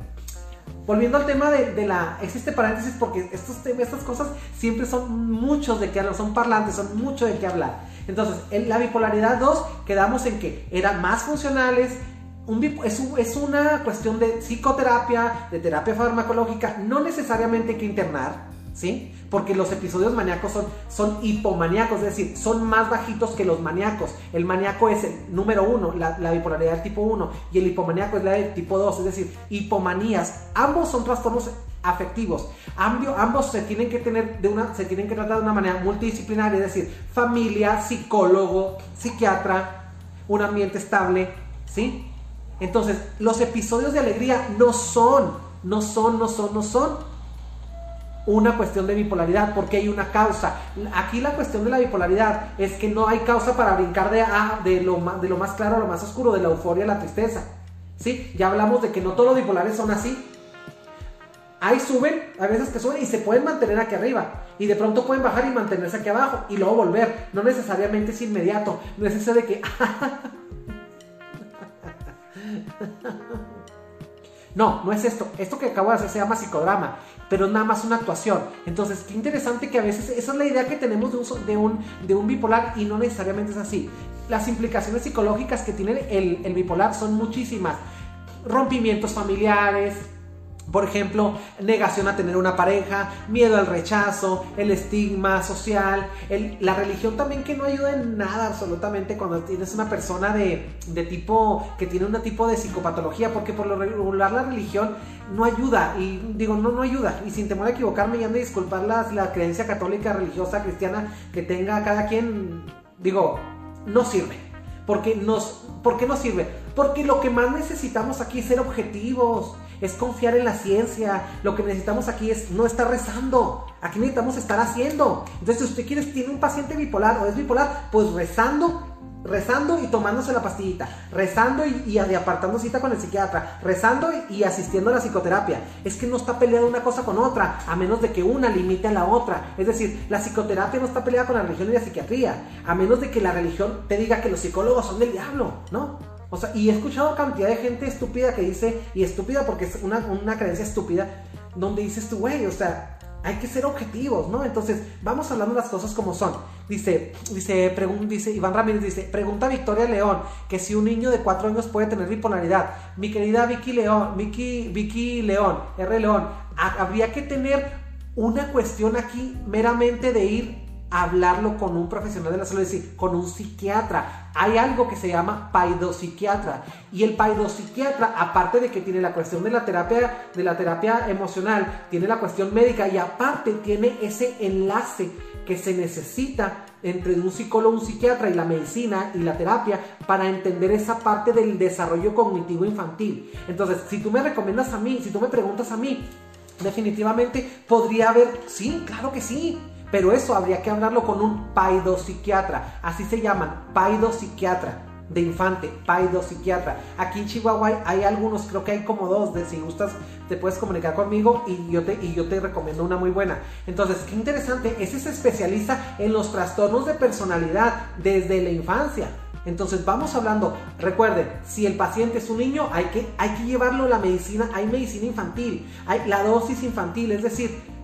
Volviendo al tema de, la... Existe paréntesis porque estos, estas cosas siempre son muchos de qué hablar, son parlantes, son mucho de qué hablar. Entonces, en la bipolaridad 2 quedamos en que eran más funcionales, es, una cuestión de psicoterapia, de terapia farmacológica, no necesariamente hay que internar, ¿sí? Porque los episodios maníacos son, son hipomaníacos, es decir, son más bajitos que los maníacos. El maníaco es el número uno, la, bipolaridad del tipo 1, y el hipomaníaco es la del tipo 2, es decir, hipomanías. Ambos son trastornos afectivos. ambos se tienen que tener de una, se tienen que tratar de una manera multidisciplinaria, es decir, familia, psicólogo, psiquiatra, un ambiente estable, ¿sí? Entonces, los episodios de alegría no son, no son, no son, no son una cuestión de bipolaridad, porque hay una causa. Aquí la cuestión de la bipolaridad es que no hay causa para brincar de, de, lo, de lo más claro a lo más oscuro, de la euforia a la tristeza. ¿Sí? Ya hablamos de que no todos los bipolares son así. Ahí suben, a veces que suben y se pueden mantener aquí arriba. Y de pronto pueden bajar y mantenerse aquí abajo y luego volver. No necesariamente es inmediato. No es eso de que... No, no es esto. Esto que acabo de hacer se llama psicodrama, pero nada más una actuación. Entonces, qué interesante que a veces esa es la idea que tenemos de un, de un, de un bipolar y no necesariamente es así. Las implicaciones psicológicas que tiene el, el bipolar son muchísimas. Rompimientos familiares, por ejemplo, negación a tener una pareja, miedo al rechazo, el estigma social, la religión también que no ayuda en nada absolutamente cuando tienes una persona de, tipo que tiene un tipo de psicopatología, porque por lo regular la religión no ayuda, y digo, no, no ayuda, y sin temor a equivocarme y han de disculpar la, creencia católica, religiosa, cristiana que tenga cada quien, digo, no sirve. Porque nos, ¿Por no sirve? Porque lo que más necesitamos aquí es ser objetivos es confiar en la ciencia. Lo que necesitamos aquí es no estar rezando. Aquí necesitamos estar haciendo. Entonces, si usted quiere, tiene un paciente bipolar o es bipolar, pues rezando, rezando y tomándose la pastillita, rezando y, y apartando cita con el psiquiatra, rezando y, asistiendo a la psicoterapia. Es que no está peleada una cosa con otra, a menos de que una limite a la otra. Es decir, la psicoterapia no está peleada con la religión y la psiquiatría, a menos de que la religión te diga que los psicólogos son del diablo, ¿no? Y he escuchado cantidad de gente estúpida que dice, y estúpida porque es una, creencia estúpida, donde dices tú, güey, o sea, hay que ser objetivos, ¿no? Entonces, vamos hablando las cosas como son. Dice, dice, dice Iván Ramírez, dice, pregunta Victoria León, que si un niño de cuatro años puede tener bipolaridad. Mi querida Vicky León, Vicky, Vicky León, R. León, habría que tener una cuestión aquí meramente de ir hablarlo con un profesional de la salud, es decir, con un psiquiatra. Hay algo que se llama paidopsiquiatra y el paidopsiquiatra, aparte de que tiene la cuestión de la terapia, de la terapia emocional, tiene la cuestión médica y aparte tiene ese enlace que se necesita entre un psicólogo, un psiquiatra y la medicina y la terapia para entender esa parte del desarrollo cognitivo infantil. Entonces, si tú me recomiendas a mí, si tú me preguntas a mí, definitivamente podría haber, sí, claro que sí, pero eso habría que hablarlo con un paidopsiquiatra, así se llaman, paidopsiquiatra de infante, paidopsiquiatra. Aquí en Chihuahua hay, algunos, creo que hay como dos, de si gustas te puedes comunicar conmigo y yo, te, y yo te recomiendo una muy buena. Entonces, qué interesante, ese se especializa en los trastornos de personalidad desde la infancia. Entonces vamos hablando, recuerden, si el paciente es un niño, hay que, hay que llevarlo a la medicina, hay medicina infantil, hay la dosis infantil, es decir,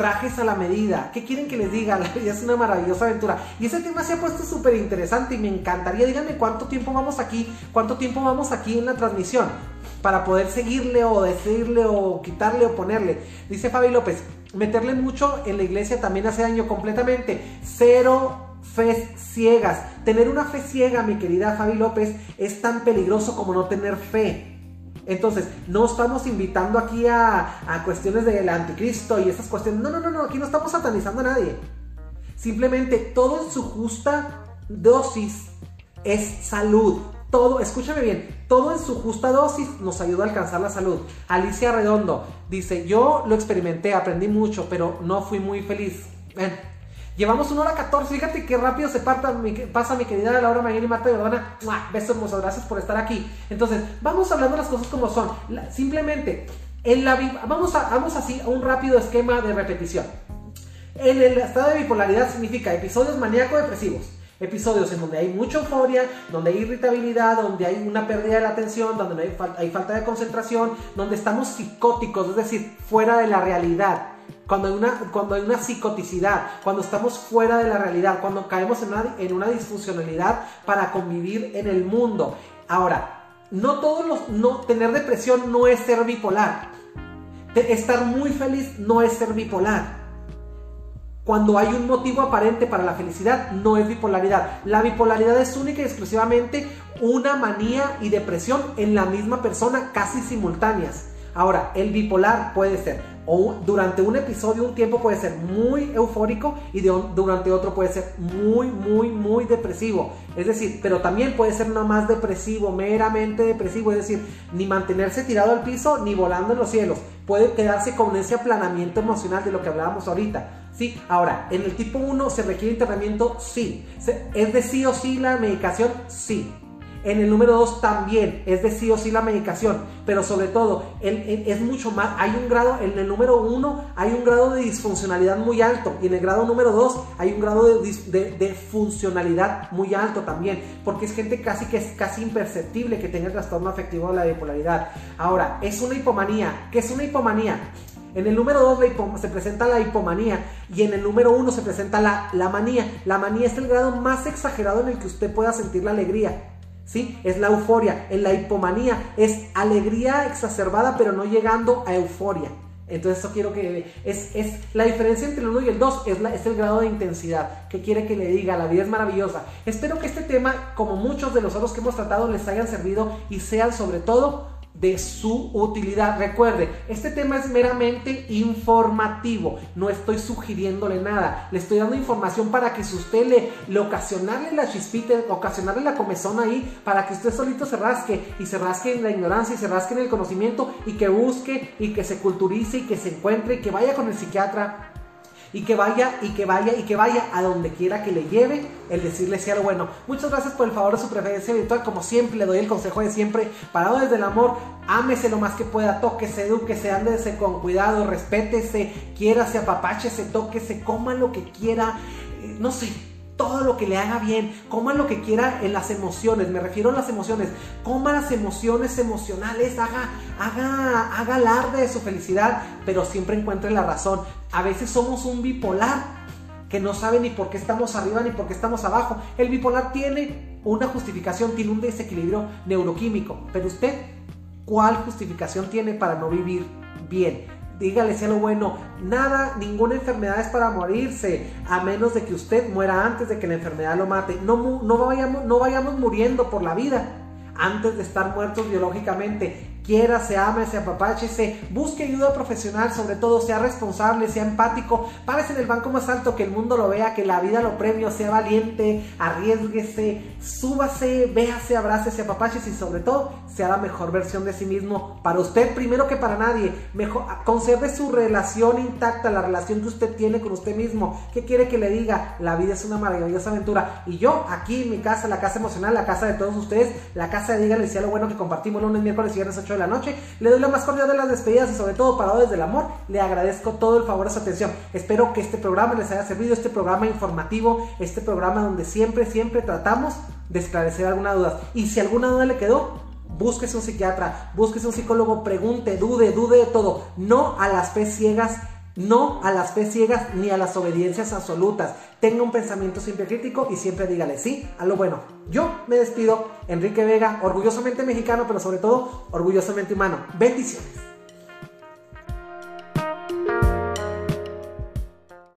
trajes a la medida. ¿Qué quieren que les diga? La vida es una maravillosa aventura. Y ese tema se ha puesto súper interesante y me encantaría. Díganme cuánto tiempo vamos aquí, cuánto tiempo vamos aquí en la transmisión para poder seguirle o decirle o quitarle o ponerle. Dice Fabi López, meterle mucho en la iglesia también hace daño completamente. Cero fe ciegas. Tener una fe ciega, mi querida Fabi López, es tan peligroso como no tener fe. Entonces, no estamos invitando aquí a, cuestiones del anticristo y esas cuestiones. No, no, no, no, aquí no estamos satanizando a nadie. Simplemente todo en su justa dosis es salud. Todo, escúchame bien, todo en su justa dosis nos ayuda a alcanzar la salud. Alicia Redondo dice, yo lo experimenté, aprendí mucho, pero no fui muy feliz. Llevamos una hora 14. Fíjate qué rápido se pasa mi querida Laura Mayer y Marta Jordana. Besos, muchas gracias por estar aquí. Entonces, vamos hablando las cosas como son. simplemente, en la, vamos, a, vamos así a un rápido esquema de repetición. En el estado de bipolaridad significa episodios maníaco-depresivos. Episodios en donde hay mucha euforia, donde hay irritabilidad, donde hay una pérdida de la atención, donde hay, hay falta de concentración, donde estamos psicóticos, es decir, fuera de la realidad cuando hay una, cuando hay una psicoticidad, cuando estamos fuera de la realidad, cuando caemos en una, en una disfuncionalidad para convivir en el mundo. Ahora, no todos los, no, tener depresión no es ser bipolar. estar muy feliz no es ser bipolar. Cuando hay un motivo aparente para la felicidad, no es bipolaridad. La bipolaridad es única y exclusivamente una manía y depresión en la misma persona, casi simultáneas. Ahora, el bipolar puede ser o durante un episodio, un tiempo puede ser muy eufórico y durante otro puede ser muy, muy, muy depresivo. Es decir, pero también puede ser no más depresivo, meramente depresivo, es decir, ni mantenerse tirado al piso ni volando en los cielos. Puede quedarse con ese aplanamiento emocional de lo que hablábamos ahorita. Sí, ahora, en el tipo 1 se requiere internamiento, sí. ¿Es de sí o sí la medicación? Sí. En el número 2 también es de sí o sí la medicación, pero sobre todo es mucho más, hay un grado, en el número 1 hay un grado de disfuncionalidad muy alto y en el grado número 2 hay un grado de, funcionalidad muy alto también, porque es gente casi que es casi imperceptible que tenga el trastorno afectivo de la bipolaridad. Ahora, es una hipomanía. ¿Qué es una hipomanía? En el número 2 se presenta la hipomanía y en el número 1 se presenta la, la manía. La manía es el grado más exagerado en el que usted pueda sentir la alegría. ¿Sí? Es la euforia. En la hipomanía es alegría exacerbada, pero no llegando a euforia. Entonces eso quiero que... Es, es la diferencia entre el 1 y el 2 es, es el grado de intensidad. ¿Qué quiere que le diga? La vida es maravillosa. Espero que este tema, como muchos de los otros que hemos tratado, les hayan servido y sean sobre todo de su utilidad. Recuerde, este tema es meramente informativo, no estoy sugiriéndole nada, le estoy dando información para que si usted le, le ocasionarle la chispita, ocasionarle la comezón ahí, para que usted solito se rasque y se rasque en la ignorancia y se rasque en el conocimiento y que busque y que se culturice y que se encuentre y que vaya con el psiquiatra y que vaya y que vaya y que vaya a donde quiera que le lleve el decirle sea lo bueno. Muchas gracias por el favor de su preferencia virtual. Como siempre, le doy el consejo de siempre, parado desde el amor, ámese lo más que pueda, tóquese, edúquese, ándese con cuidado, respétese, quiérase, apapáchese, tóquese, coma lo que quiera, eh, no sé, todo lo que le haga bien, coma lo que quiera en las emociones, me refiero a las emociones, coma las emociones emocionales, haga, haga, haga alarde de su felicidad, pero siempre encuentre la razón. A veces somos un bipolar que no sabe ni por qué estamos arriba ni por qué estamos abajo. El bipolar tiene una justificación, tiene un desequilibrio neuroquímico, pero usted, ¿cuál justificación tiene para no vivir bien? Dígale sea lo bueno, nada, ninguna enfermedad es para morirse, a menos de que usted muera antes de que la enfermedad lo mate. No, no, vayamos, no vayamos muriendo por la vida antes de estar muertos biológicamente quiera, se ame, se se busque ayuda profesional, sobre todo sea responsable, sea empático, párese en el banco más alto, que el mundo lo vea, que la vida lo premio, sea valiente, arriesguese, súbase, véase, abrácese, apapáchese y sobre todo sea la mejor versión de sí mismo para usted primero que para nadie. Mejor, conserve su relación intacta, la relación que usted tiene con usted mismo. ¿Qué quiere que le diga? La vida es una maravillosa aventura. Y yo aquí en mi casa, la casa emocional, la casa de todos ustedes, la casa de Díganle sea lo bueno que compartimos lunes, miércoles y viernes 8 de la noche. Le doy la más cordial de las despedidas y sobre todo para desde el amor, le agradezco todo el favor de su atención. Espero que este programa les haya servido, este programa informativo, este programa donde siempre, siempre tratamos de esclarecer alguna duda. Y si alguna duda le quedó, búsquese un psiquiatra, búsquese un psicólogo, pregunte, dude, dude de todo. No a las fe ciegas no a las fe ciegas ni a las obediencias absolutas. Tenga un pensamiento siempre crítico y siempre dígale sí a lo bueno. Yo me despido, Enrique Vega, orgullosamente mexicano, pero sobre todo orgullosamente humano. Bendiciones.